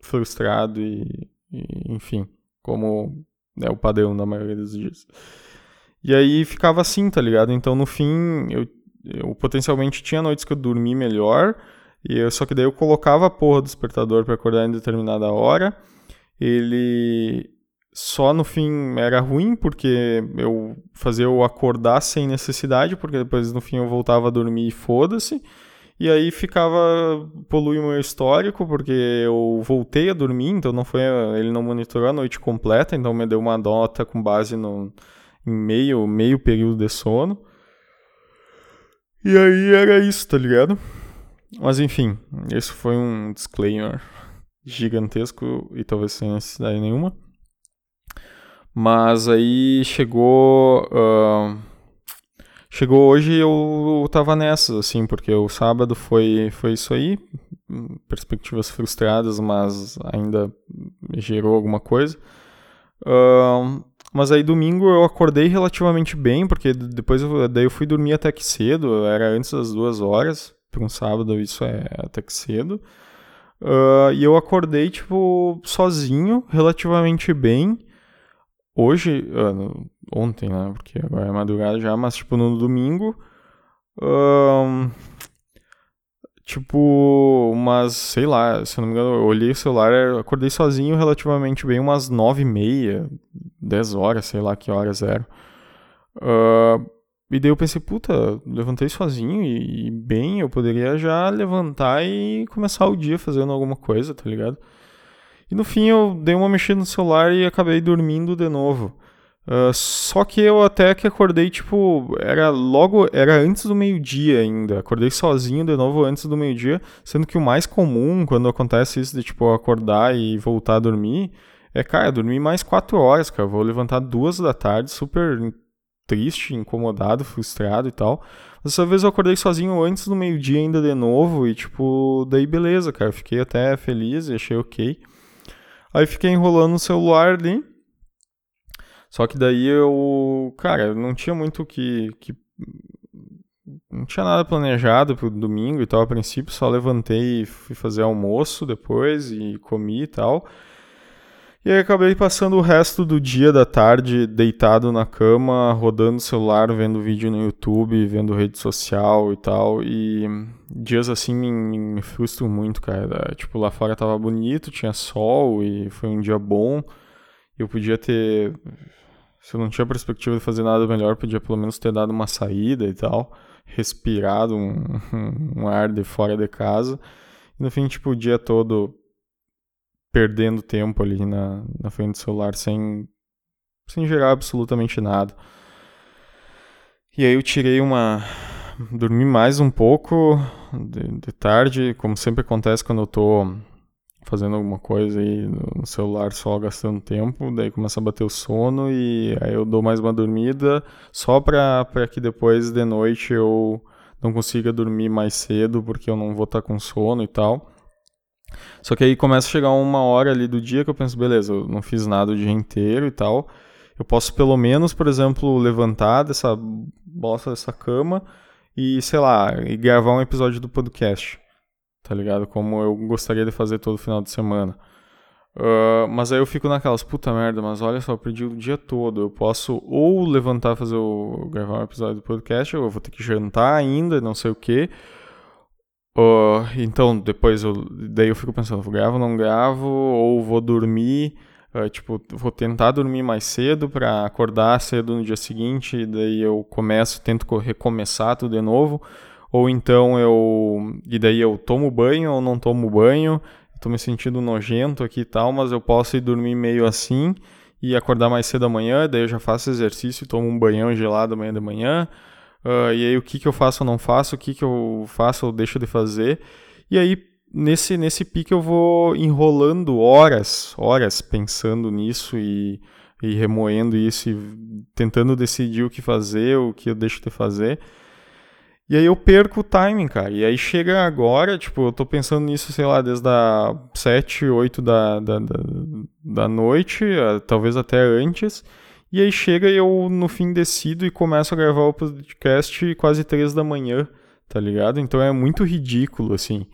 frustrado e, e enfim, como é o padrão na maioria dos dias. E aí ficava assim, tá ligado? Então no fim, eu, eu potencialmente tinha noites que eu dormi melhor, e eu, só que daí eu colocava a porra do despertador para acordar em determinada hora. Ele só no fim era ruim, porque eu fazia eu acordar sem necessidade, porque depois no fim eu voltava a dormir e foda-se. E aí ficava polui o meu histórico, porque eu voltei a dormir, então não foi ele não monitorou a noite completa, então me deu uma nota com base no, em meio, meio período de sono. E aí era isso, tá ligado? Mas enfim, esse foi um disclaimer gigantesco e talvez sem necessidade nenhuma. Mas aí chegou. Uh, chegou hoje eu tava nessas, assim, porque o sábado foi, foi isso aí. Perspectivas frustradas, mas ainda gerou alguma coisa. Uh, mas aí domingo eu acordei relativamente bem, porque depois eu, daí eu fui dormir até que cedo, era antes das duas horas, para um sábado isso é até que cedo. Uh, e eu acordei, tipo, sozinho, relativamente bem. Hoje, uh, ontem, né? Porque agora é madrugada já, mas tipo no domingo. Um, tipo, umas, sei lá, se eu não me engano, eu olhei o celular, acordei sozinho relativamente bem, umas nove e meia, dez horas, sei lá que horas eram. Uh, e daí eu pensei, puta, levantei sozinho e, e, bem, eu poderia já levantar e começar o dia fazendo alguma coisa, tá ligado? E no fim eu dei uma mexida no celular e acabei dormindo de novo. Uh, só que eu até que acordei, tipo, era logo, era antes do meio-dia ainda. Acordei sozinho de novo antes do meio-dia, sendo que o mais comum quando acontece isso de, tipo, acordar e voltar a dormir é, cara, dormir mais quatro horas, cara. vou levantar duas da tarde, super triste, incomodado, frustrado e tal. Dessa vez eu acordei sozinho antes do meio-dia ainda de novo e, tipo, daí beleza, cara. Fiquei até feliz e achei ok. Aí fiquei enrolando o celular ali. Só que daí eu, cara, não tinha muito que, que não tinha nada planejado pro domingo e tal a princípio, só levantei e fui fazer almoço depois e comi e tal. E aí acabei passando o resto do dia da tarde deitado na cama, rodando o celular, vendo vídeo no YouTube, vendo rede social e tal. E dias assim me, me frustram muito, cara. Tipo, lá fora tava bonito, tinha sol e foi um dia bom. Eu podia ter se eu não tinha perspectiva de fazer nada melhor, podia pelo menos ter dado uma saída e tal, respirado um, [LAUGHS] um ar de fora de casa. E no fim, tipo, o dia todo perdendo tempo ali na, na frente do celular sem, sem gerar absolutamente nada. E aí eu tirei uma. Dormi mais um pouco de, de tarde, como sempre acontece quando eu tô fazendo alguma coisa aí no celular só gastando tempo, daí começa a bater o sono e aí eu dou mais uma dormida só para que depois de noite eu não consiga dormir mais cedo porque eu não vou estar tá com sono e tal. Só que aí começa a chegar uma hora ali do dia que eu penso, beleza, eu não fiz nada o dia inteiro e tal. Eu posso pelo menos, por exemplo, levantar dessa bosta dessa cama e, sei lá, e gravar um episódio do podcast tá ligado? Como eu gostaria de fazer todo final de semana. Uh, mas aí eu fico naquelas, puta merda, mas olha só, eu perdi o dia todo. Eu posso ou levantar, fazer o. gravar um episódio do podcast, ou eu vou ter que jantar ainda, não sei o que. Uh, então, depois eu. Daí eu fico pensando, gravo, não gravo, ou vou dormir. Uh, tipo, vou tentar dormir mais cedo para acordar cedo no dia seguinte, daí eu começo, tento recomeçar tudo de novo ou então eu. E daí eu tomo banho ou não tomo banho, tô me sentindo nojento aqui e tal, mas eu posso ir dormir meio assim e acordar mais cedo amanhã, daí eu já faço exercício, tomo um banhão gelado amanhã de manhã. Uh, e aí o que, que eu faço ou não faço, o que, que eu faço ou deixo de fazer. E aí nesse, nesse pique eu vou enrolando horas, horas pensando nisso e, e remoendo isso e tentando decidir o que fazer, o que eu deixo de fazer. E aí eu perco o timing, cara. E aí chega agora, tipo, eu tô pensando nisso, sei lá, desde as 7, 8 da, da, da, da noite, talvez até antes. E aí chega e eu, no fim, decido e começo a gravar o podcast quase 3 da manhã, tá ligado? Então é muito ridículo, assim.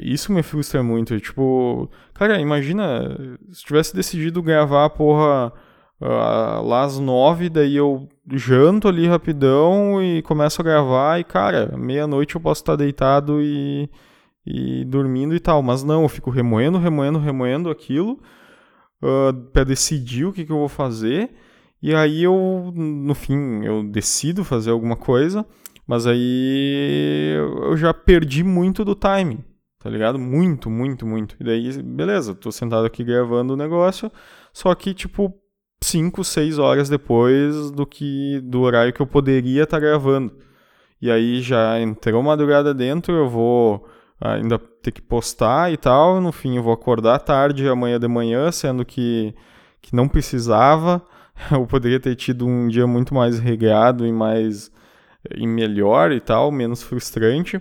isso me frustra muito. Tipo, cara, imagina se tivesse decidido gravar porra uh, lá às nove, daí eu janto ali rapidão e começo a gravar e, cara, meia-noite eu posso estar deitado e, e dormindo e tal. Mas não, eu fico remoendo, remoendo, remoendo aquilo uh, para decidir o que, que eu vou fazer. E aí eu, no fim, eu decido fazer alguma coisa, mas aí eu já perdi muito do timing, tá ligado? Muito, muito, muito. E daí, beleza, tô sentado aqui gravando o negócio, só que, tipo, 5, 6 horas depois do que do horário que eu poderia estar tá gravando. E aí já entrou madrugada dentro, eu vou ainda ter que postar e tal. No fim, eu vou acordar tarde amanhã de manhã, sendo que, que não precisava. [LAUGHS] Eu poderia ter tido um dia muito mais regado e mais e melhor e tal, menos frustrante.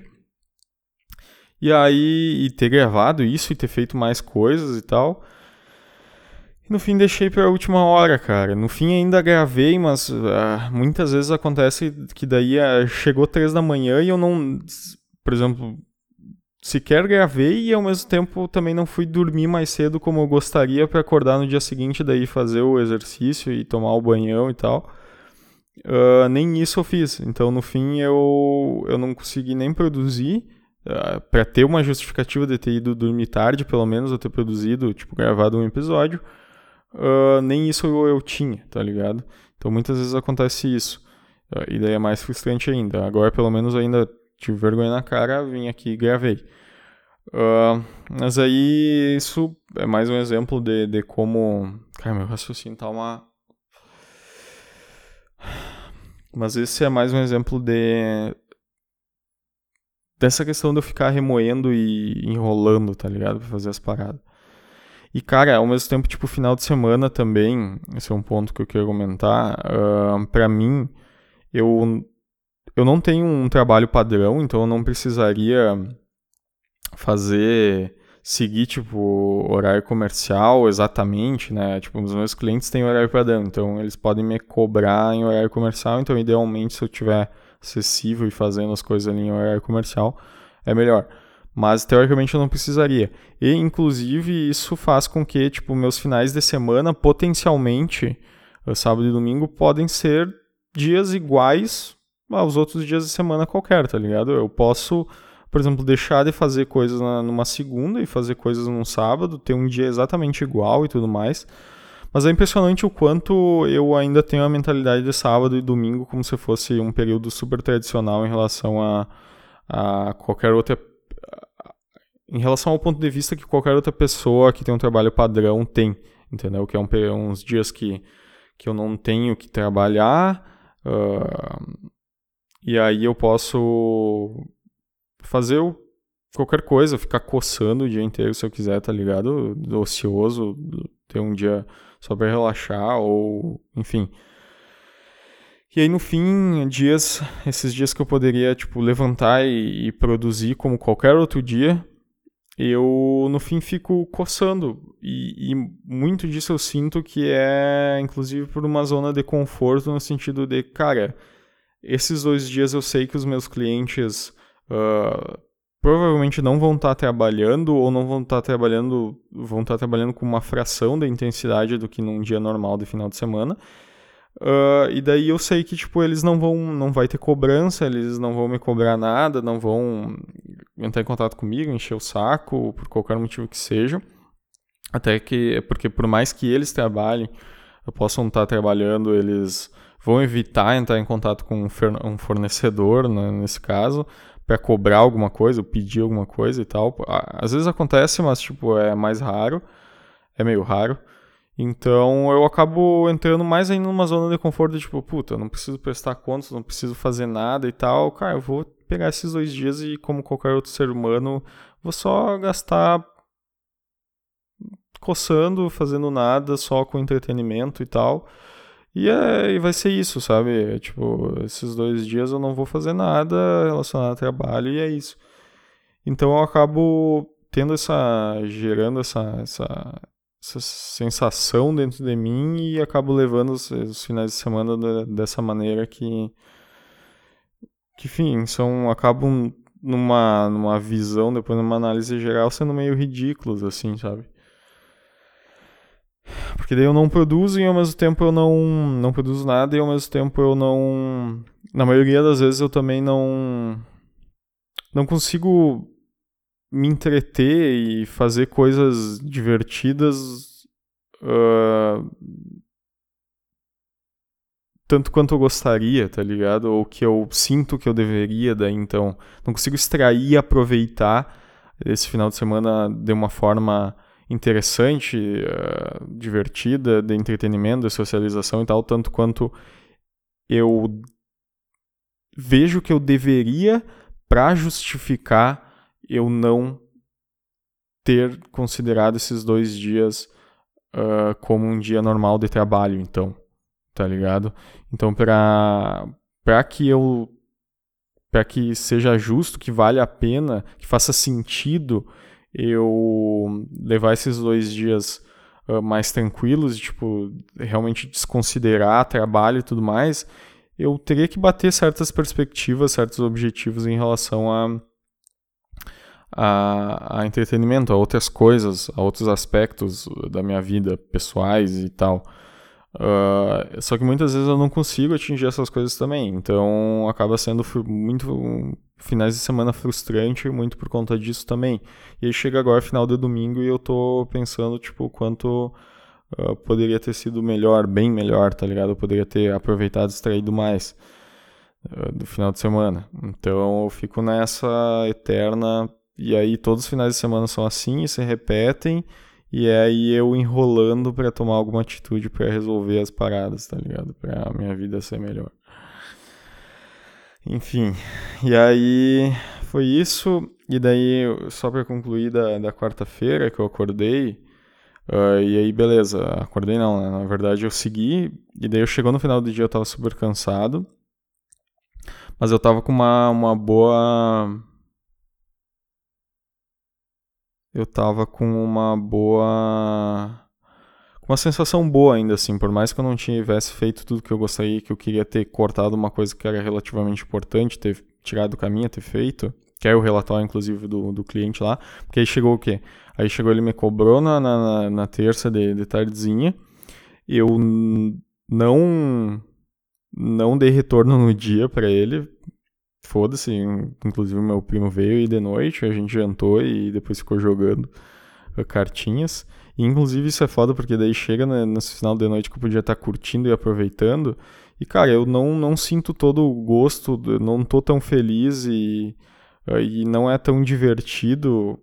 E aí, e ter gravado isso e ter feito mais coisas e tal. No fim deixei para a última hora, cara. No fim ainda gravei, mas uh, muitas vezes acontece que daí uh, chegou três da manhã e eu não, por exemplo, sequer gravei e ao mesmo tempo também não fui dormir mais cedo como eu gostaria para acordar no dia seguinte, daí fazer o exercício e tomar o banhão e tal. Uh, nem isso eu fiz. Então, no fim, eu, eu não consegui nem produzir. Uh, ah, para ter uma justificativa de ter ido dormir tarde, pelo menos, eu ter produzido, tipo, gravado um episódio, uh, nem isso eu, eu, tinha, tá ligado? Então, muitas vezes acontece isso. e daí é mais frustrante ainda. Agora, pelo menos, ainda tive vergonha na cara, vim aqui e gravei. Uh, mas aí isso é mais um exemplo de, de como. Cara, meu raciocínio tá uma. Mas esse é mais um exemplo de. Dessa questão de eu ficar remoendo e enrolando, tá ligado? Pra fazer as paradas. E, cara, ao mesmo tempo, tipo, final de semana também, esse é um ponto que eu quero comentar. Uh, pra mim, eu eu não tenho um trabalho padrão, então eu não precisaria fazer seguir tipo horário comercial exatamente, né? Tipo, os meus clientes têm horário padrão, então eles podem me cobrar em horário comercial, então idealmente se eu tiver acessível e fazendo as coisas ali em horário comercial, é melhor. Mas teoricamente eu não precisaria. E inclusive isso faz com que, tipo, meus finais de semana potencialmente, sábado e domingo podem ser dias iguais aos outros dias de semana qualquer, tá ligado? Eu posso, por exemplo, deixar de fazer coisas na, numa segunda e fazer coisas num sábado, ter um dia exatamente igual e tudo mais. Mas é impressionante o quanto eu ainda tenho a mentalidade de sábado e domingo como se fosse um período super tradicional em relação a, a qualquer outra. Em relação ao ponto de vista que qualquer outra pessoa que tem um trabalho padrão tem, entendeu? Que é um, uns dias que, que eu não tenho que trabalhar. Uh, e aí eu posso fazer qualquer coisa, ficar coçando o dia inteiro se eu quiser, tá ligado? Ocioso, ter um dia só para relaxar ou, enfim. E aí no fim, dias, esses dias que eu poderia, tipo, levantar e, e produzir como qualquer outro dia, eu no fim fico coçando. E, e, muito disso eu sinto que é, inclusive, por uma zona de conforto no sentido de, cara, esses dois dias eu sei que os meus clientes uh, provavelmente não vão estar tá trabalhando ou não vão estar tá trabalhando, vão estar tá trabalhando com uma fração da intensidade do que num dia normal de final de semana. Uh, e daí eu sei que tipo eles não vão, não vai ter cobrança, eles não vão me cobrar nada, não vão entrar em contato comigo, encher o saco por qualquer motivo que seja. Até que, porque por mais que eles trabalhem, eu possam estar trabalhando, eles vão evitar entrar em contato com um fornecedor, né, nesse caso, para cobrar alguma coisa, pedir alguma coisa e tal. Às vezes acontece, mas tipo, é mais raro, é meio raro. Então eu acabo entrando mais ainda numa zona de conforto, tipo, puta, eu não preciso prestar contas, não preciso fazer nada e tal. Cara, eu vou pegar esses dois dias e, como qualquer outro ser humano, vou só gastar coçando, fazendo nada, só com entretenimento e tal. E, é, e vai ser isso, sabe? Tipo, esses dois dias eu não vou fazer nada relacionado ao trabalho e é isso. Então eu acabo tendo essa. gerando essa, essa, essa sensação dentro de mim e acabo levando os, os finais de semana de, dessa maneira que. que, enfim, são. acabam numa, numa visão, depois numa análise geral, sendo meio ridículos, assim, sabe? Porque daí eu não produzo e ao mesmo tempo eu não, não produzo nada e ao mesmo tempo eu não. Na maioria das vezes eu também não. Não consigo me entreter e fazer coisas divertidas. Uh, tanto quanto eu gostaria, tá ligado? Ou que eu sinto que eu deveria, daí então. Não consigo extrair e aproveitar esse final de semana de uma forma interessante, uh, divertida, de entretenimento, de socialização e tal, tanto quanto eu vejo que eu deveria para justificar eu não ter considerado esses dois dias uh, como um dia normal de trabalho, então, tá ligado? Então, para para que eu para que seja justo, que vale a pena, que faça sentido eu levar esses dois dias uh, mais tranquilos, tipo, realmente desconsiderar trabalho e tudo mais, eu teria que bater certas perspectivas, certos objetivos em relação a, a, a entretenimento, a outras coisas, a outros aspectos da minha vida pessoais e tal. Uh, só que muitas vezes eu não consigo atingir essas coisas também, então acaba sendo muito finais de semana frustrante muito por conta disso também. E aí chega agora final de domingo e eu tô pensando tipo quanto uh, poderia ter sido melhor, bem melhor, tá ligado? Eu poderia ter aproveitado extraído mais uh, do final de semana. Então eu fico nessa eterna e aí todos os finais de semana são assim e se repetem. E aí eu enrolando para tomar alguma atitude para resolver as paradas, tá ligado? Pra minha vida ser melhor. Enfim, e aí foi isso. E daí, só para concluir da, da quarta-feira que eu acordei, uh, e aí beleza, acordei não, né? na verdade eu segui, e daí eu chegou no final do dia eu tava super cansado, mas eu tava com uma, uma boa eu tava com uma boa. Uma sensação boa ainda, assim, por mais que eu não tivesse feito tudo que eu gostaria, que eu queria ter cortado uma coisa que era relativamente importante, ter tirado do caminho, ter feito, que é o relatório, inclusive, do, do cliente lá, porque aí chegou o quê? Aí chegou, ele me cobrou na, na, na terça de, de tardezinha, eu não não dei retorno no dia para ele, foda-se, inclusive meu primo veio e de noite a gente jantou e depois ficou jogando uh, cartinhas. E, inclusive isso é foda porque daí chega né, nesse final de noite que eu podia estar curtindo e aproveitando. E cara, eu não, não sinto todo o gosto, não tô tão feliz e, uh, e não é tão divertido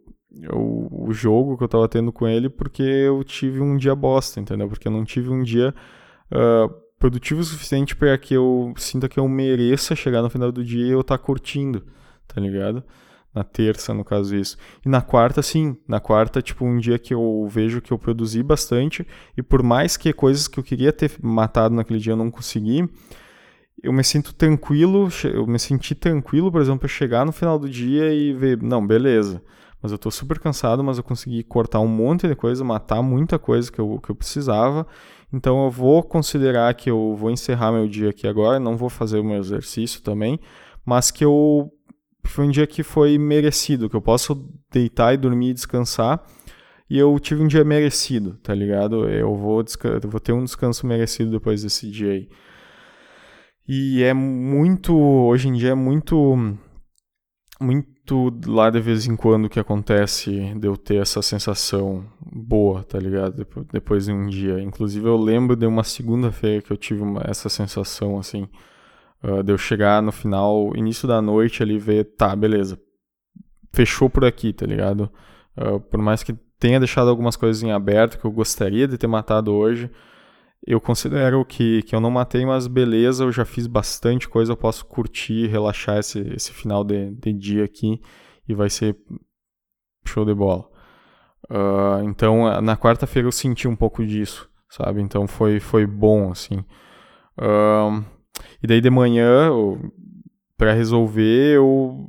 o, o jogo que eu tava tendo com ele porque eu tive um dia bosta, entendeu? Porque eu não tive um dia. Uh, produtivo o suficiente para que eu sinta que eu mereça chegar no final do dia e eu estar tá curtindo, tá ligado? Na terça, no caso, isso. E na quarta, sim. Na quarta, tipo, um dia que eu vejo que eu produzi bastante e por mais que coisas que eu queria ter matado naquele dia eu não consegui, eu me sinto tranquilo, eu me senti tranquilo, por exemplo, para chegar no final do dia e ver, não, beleza. Mas eu tô super cansado, mas eu consegui cortar um monte de coisa, matar muita coisa que eu, que eu precisava então eu vou considerar que eu vou encerrar meu dia aqui agora, não vou fazer o meu exercício também, mas que eu foi um dia que foi merecido, que eu posso deitar e dormir e descansar. E eu tive um dia merecido, tá ligado? Eu vou, eu vou ter um descanso merecido depois desse dia aí. E é muito, hoje em dia é muito muito lá de vez em quando que acontece de eu ter essa sensação boa, tá ligado? Depois de um dia. Inclusive eu lembro de uma segunda-feira que eu tive uma, essa sensação assim, uh, de eu chegar no final, início da noite ali ver, tá, beleza. Fechou por aqui, tá ligado? Uh, por mais que tenha deixado algumas coisas em aberto que eu gostaria de ter matado hoje, eu considero que, que eu não matei, mas beleza, eu já fiz bastante coisa, eu posso curtir, relaxar esse, esse final de, de dia aqui e vai ser show de bola. Uh, então, na quarta-feira eu senti um pouco disso, sabe? Então foi, foi bom, assim. Uh, e daí de manhã, para resolver, eu,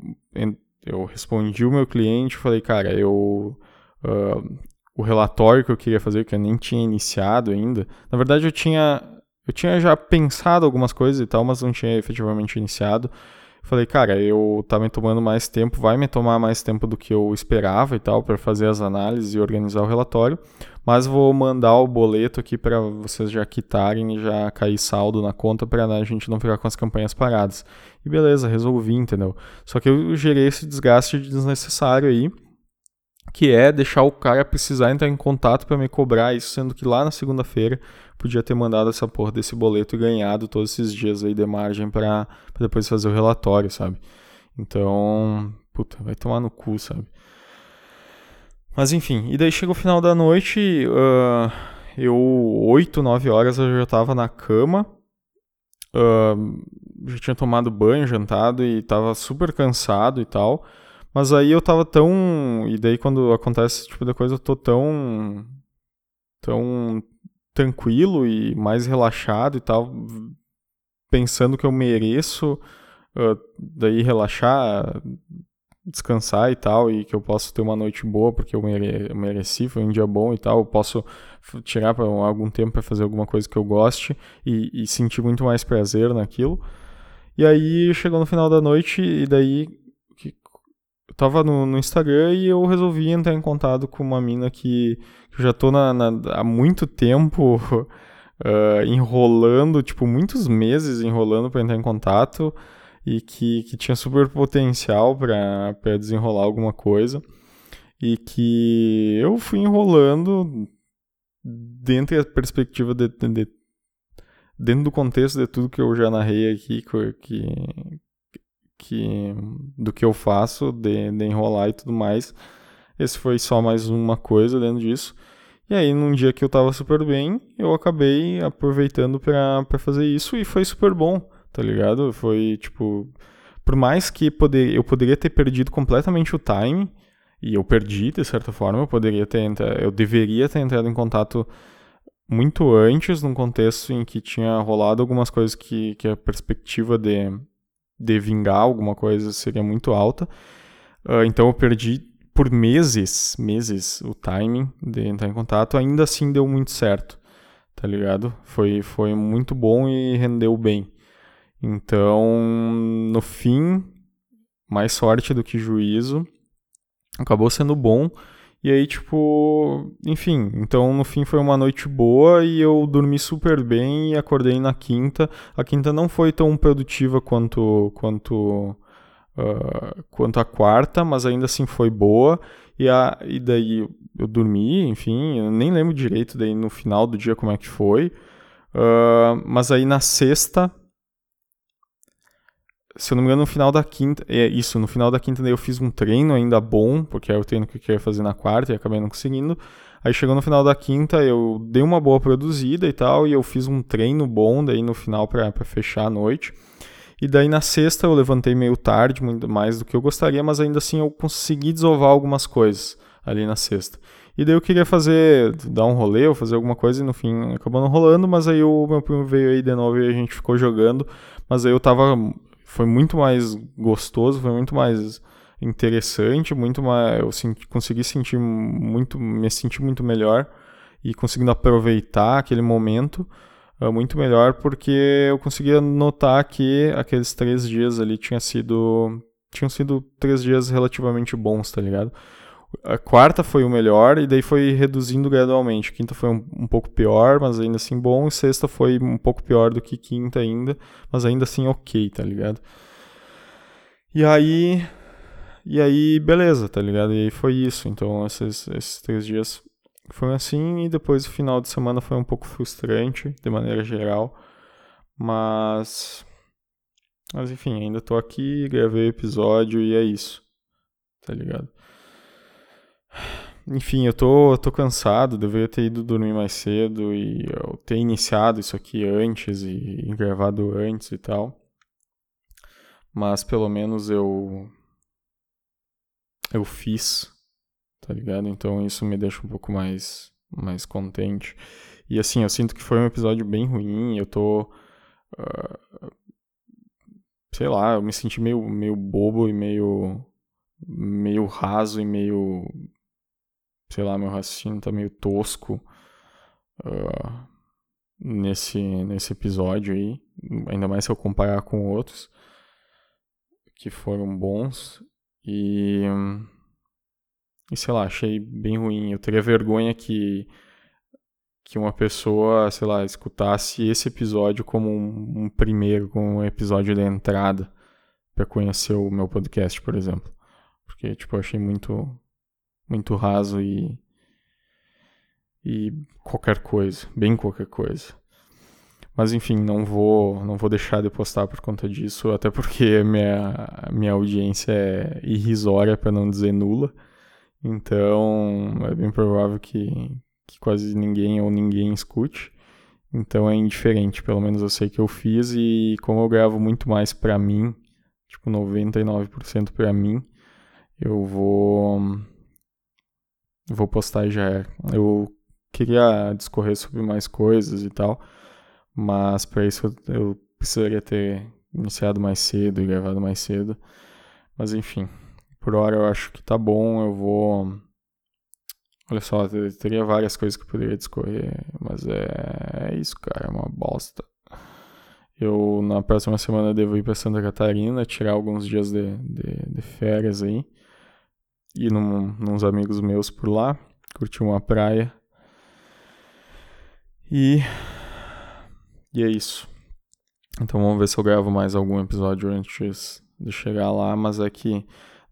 eu respondi o meu cliente, falei, cara, eu... Uh, o relatório que eu queria fazer, que eu nem tinha iniciado ainda. Na verdade, eu tinha, eu tinha já pensado algumas coisas e tal, mas não tinha efetivamente iniciado. Falei, cara, eu tá me tomando mais tempo, vai me tomar mais tempo do que eu esperava e tal, para fazer as análises e organizar o relatório, mas vou mandar o boleto aqui para vocês já quitarem e já cair saldo na conta para a gente não ficar com as campanhas paradas. E beleza, resolvi, entendeu? Só que eu gerei esse desgaste desnecessário aí que é deixar o cara precisar entrar em contato para me cobrar isso, sendo que lá na segunda-feira podia ter mandado essa porra desse boleto e ganhado todos esses dias aí de margem para depois fazer o relatório, sabe? Então, puta, vai tomar no cu, sabe? Mas enfim, e daí chega o final da noite, uh, eu, 8, 9 horas eu já tava na cama, uh, já tinha tomado banho, jantado e tava super cansado e tal. Mas aí eu tava tão. E daí quando acontece esse tipo de coisa, eu tô tão. tão tranquilo e mais relaxado e tal. Pensando que eu mereço uh, daí relaxar, descansar e tal, e que eu posso ter uma noite boa porque eu, mere mereci, foi um dia bom e tal. Eu posso tirar pra algum tempo para fazer alguma coisa que eu goste e, e sentir muito mais prazer naquilo. E aí chegou no final da noite e daí eu tava no, no, Instagram e eu resolvi entrar em contato com uma mina que, que eu já tô na, na, há muito tempo uh, [LAUGHS] enrolando, tipo, muitos meses enrolando para entrar em contato e que, que tinha super potencial para desenrolar alguma coisa. E que eu fui enrolando dentro da perspectiva de, de, dentro do contexto de tudo que eu já narrei aqui que, que do que eu faço de, de enrolar e tudo mais esse foi só mais uma coisa dentro disso e aí num dia que eu tava super bem eu acabei aproveitando para fazer isso e foi super bom tá ligado? Foi tipo. Por mais que poder, eu poderia ter perdido completamente o time, e eu perdi de certa forma, eu poderia ter eu deveria ter entrado em contato muito antes, num contexto em que tinha rolado algumas coisas que, que a perspectiva de, de vingar alguma coisa seria muito alta. Uh, então eu perdi por meses, meses, o timing de entrar em contato. Ainda assim deu muito certo, tá ligado? Foi, foi muito bom e rendeu bem. Então, no fim, mais sorte do que juízo. Acabou sendo bom. E aí, tipo, enfim, então no fim foi uma noite boa e eu dormi super bem e acordei na quinta. A quinta não foi tão produtiva quanto quanto uh, quanto a quarta, mas ainda assim foi boa. E, a, e daí eu dormi, enfim, eu nem lembro direito daí no final do dia como é que foi. Uh, mas aí na sexta se eu não me engano, no final da quinta. É isso, no final da quinta eu fiz um treino ainda bom, porque era o treino que eu queria fazer na quarta e acabei não conseguindo. Aí chegou no final da quinta, eu dei uma boa produzida e tal, e eu fiz um treino bom daí no final para fechar a noite. E daí na sexta eu levantei meio tarde, muito mais do que eu gostaria, mas ainda assim eu consegui desovar algumas coisas ali na sexta. E daí eu queria fazer, dar um rolê ou fazer alguma coisa e no fim acabou não rolando, mas aí o meu primo veio aí de novo e a gente ficou jogando. Mas aí eu tava foi muito mais gostoso, foi muito mais interessante, muito mais eu senti, consegui sentir muito, me sentir muito melhor e conseguindo aproveitar aquele momento uh, muito melhor porque eu conseguia notar que aqueles três dias ali tinha sido tinham sido três dias relativamente bons, tá ligado? A quarta foi o melhor e daí foi reduzindo gradualmente. Quinta foi um, um, pouco pior, mas ainda assim bom. E sexta foi um pouco pior do que quinta ainda, mas ainda assim ok, tá ligado? E aí. E aí, beleza, tá ligado? E aí foi isso. Então, esses, esses três dias foram assim. E depois o final de semana foi um pouco frustrante, de maneira geral. Mas. Mas enfim, ainda tô aqui, gravei o episódio e é isso. Tá ligado? Enfim, eu tô, tô cansado, deveria ter ido dormir mais cedo e eu ter iniciado isso aqui antes e, e gravado antes e tal. Mas pelo menos eu eu fiz, tá ligado? Então isso me deixa um pouco mais mais contente. E assim, eu sinto que foi um episódio bem ruim, eu tô uh, sei lá, eu me senti meio meio bobo e meio meio raso e meio sei lá, meu raciocínio tá meio tosco uh, nesse, nesse episódio aí. Ainda mais se eu comparar com outros que foram bons. E, e sei lá, achei bem ruim. Eu teria vergonha que, que uma pessoa, sei lá, escutasse esse episódio como um, um primeiro, como um episódio de entrada para conhecer o meu podcast, por exemplo. Porque, tipo, eu achei muito muito raso e e qualquer coisa, bem qualquer coisa. Mas enfim, não vou não vou deixar de postar por conta disso, até porque minha minha audiência é irrisória para não dizer nula. Então, é bem provável que, que quase ninguém ou ninguém escute. Então é indiferente, pelo menos eu sei que eu fiz e como eu gravo muito mais para mim, tipo 99% para mim, eu vou Vou postar já. Eu queria discorrer sobre mais coisas e tal, mas para isso eu precisaria ter iniciado mais cedo e gravado mais cedo. Mas enfim, por hora eu acho que tá bom. Eu vou. Olha só, teria várias coisas que eu poderia discorrer, mas é, é isso, cara, é uma bosta. Eu, na próxima semana, devo ir para Santa Catarina, tirar alguns dias de, de, de férias aí ir num, nos amigos meus por lá, curtir uma praia. E. E é isso. Então vamos ver se eu gravo mais algum episódio antes de chegar lá, mas é que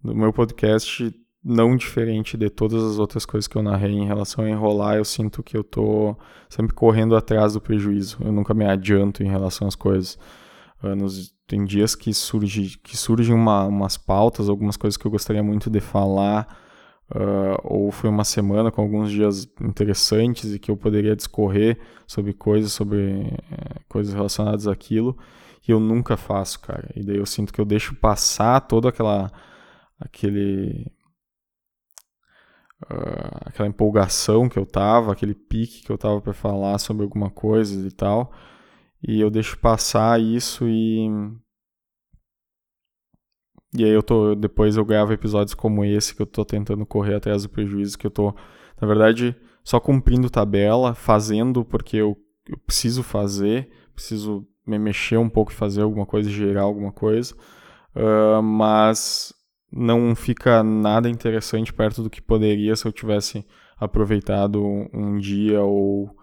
no meu podcast, não diferente de todas as outras coisas que eu narrei em relação a enrolar, eu sinto que eu tô sempre correndo atrás do prejuízo. Eu nunca me adianto em relação às coisas. Nos, tem dias que, surge, que surgem uma, umas pautas, algumas coisas que eu gostaria muito de falar, uh, ou foi uma semana com alguns dias interessantes e que eu poderia discorrer sobre coisas, sobre uh, coisas relacionadas àquilo, e eu nunca faço, cara. E daí eu sinto que eu deixo passar toda aquela aquele uh, aquela empolgação que eu tava, aquele pique que eu tava para falar sobre alguma coisa e tal, e eu deixo passar isso e e aí eu tô depois eu gravo episódios como esse que eu tô tentando correr atrás do prejuízo que eu tô, na verdade, só cumprindo tabela, fazendo porque eu, eu preciso fazer, preciso me mexer um pouco e fazer alguma coisa, gerar alguma coisa, uh, mas não fica nada interessante perto do que poderia se eu tivesse aproveitado um dia ou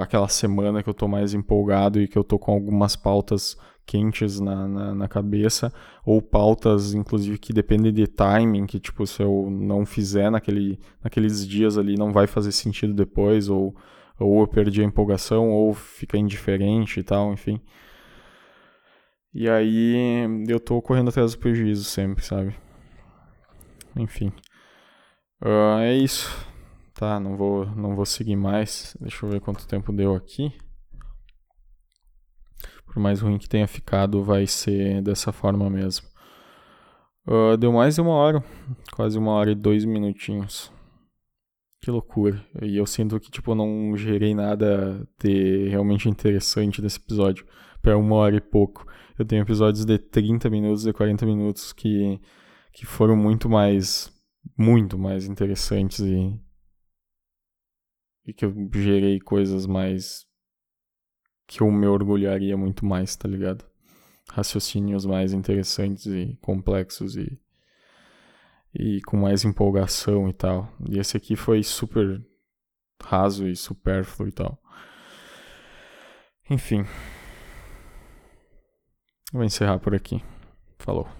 aquela semana que eu estou mais empolgado e que eu estou com algumas pautas quentes na, na, na, cabeça, ou pautas, inclusive, que dependem de timing, que, tipo, se eu não fizer naquele, naqueles dias ali, não vai fazer sentido depois, ou ou eu perdi a empolgação, ou fica indiferente e tal, enfim. E aí eu tô correndo atrás do prejuízo sempre, sabe? Enfim. Uh, é isso. Tá, não vou, não vou seguir mais. Deixa eu ver quanto tempo deu aqui. Por mais ruim que tenha ficado, vai ser dessa forma mesmo. Uh, deu mais de uma hora. Quase uma hora e dois minutinhos. Que loucura. E eu sinto que, tipo, não gerei nada de realmente interessante desse episódio. Pra uma hora e pouco. Eu tenho episódios de 30 minutos e 40 minutos que, que foram muito mais. Muito mais interessantes e. E que eu gerei coisas mais. Que eu me orgulharia muito mais, tá ligado? Raciocínios mais interessantes e complexos e e com mais empolgação e tal. E esse aqui foi super raso e supérfluo e tal. Enfim. Vou encerrar por aqui. Falou.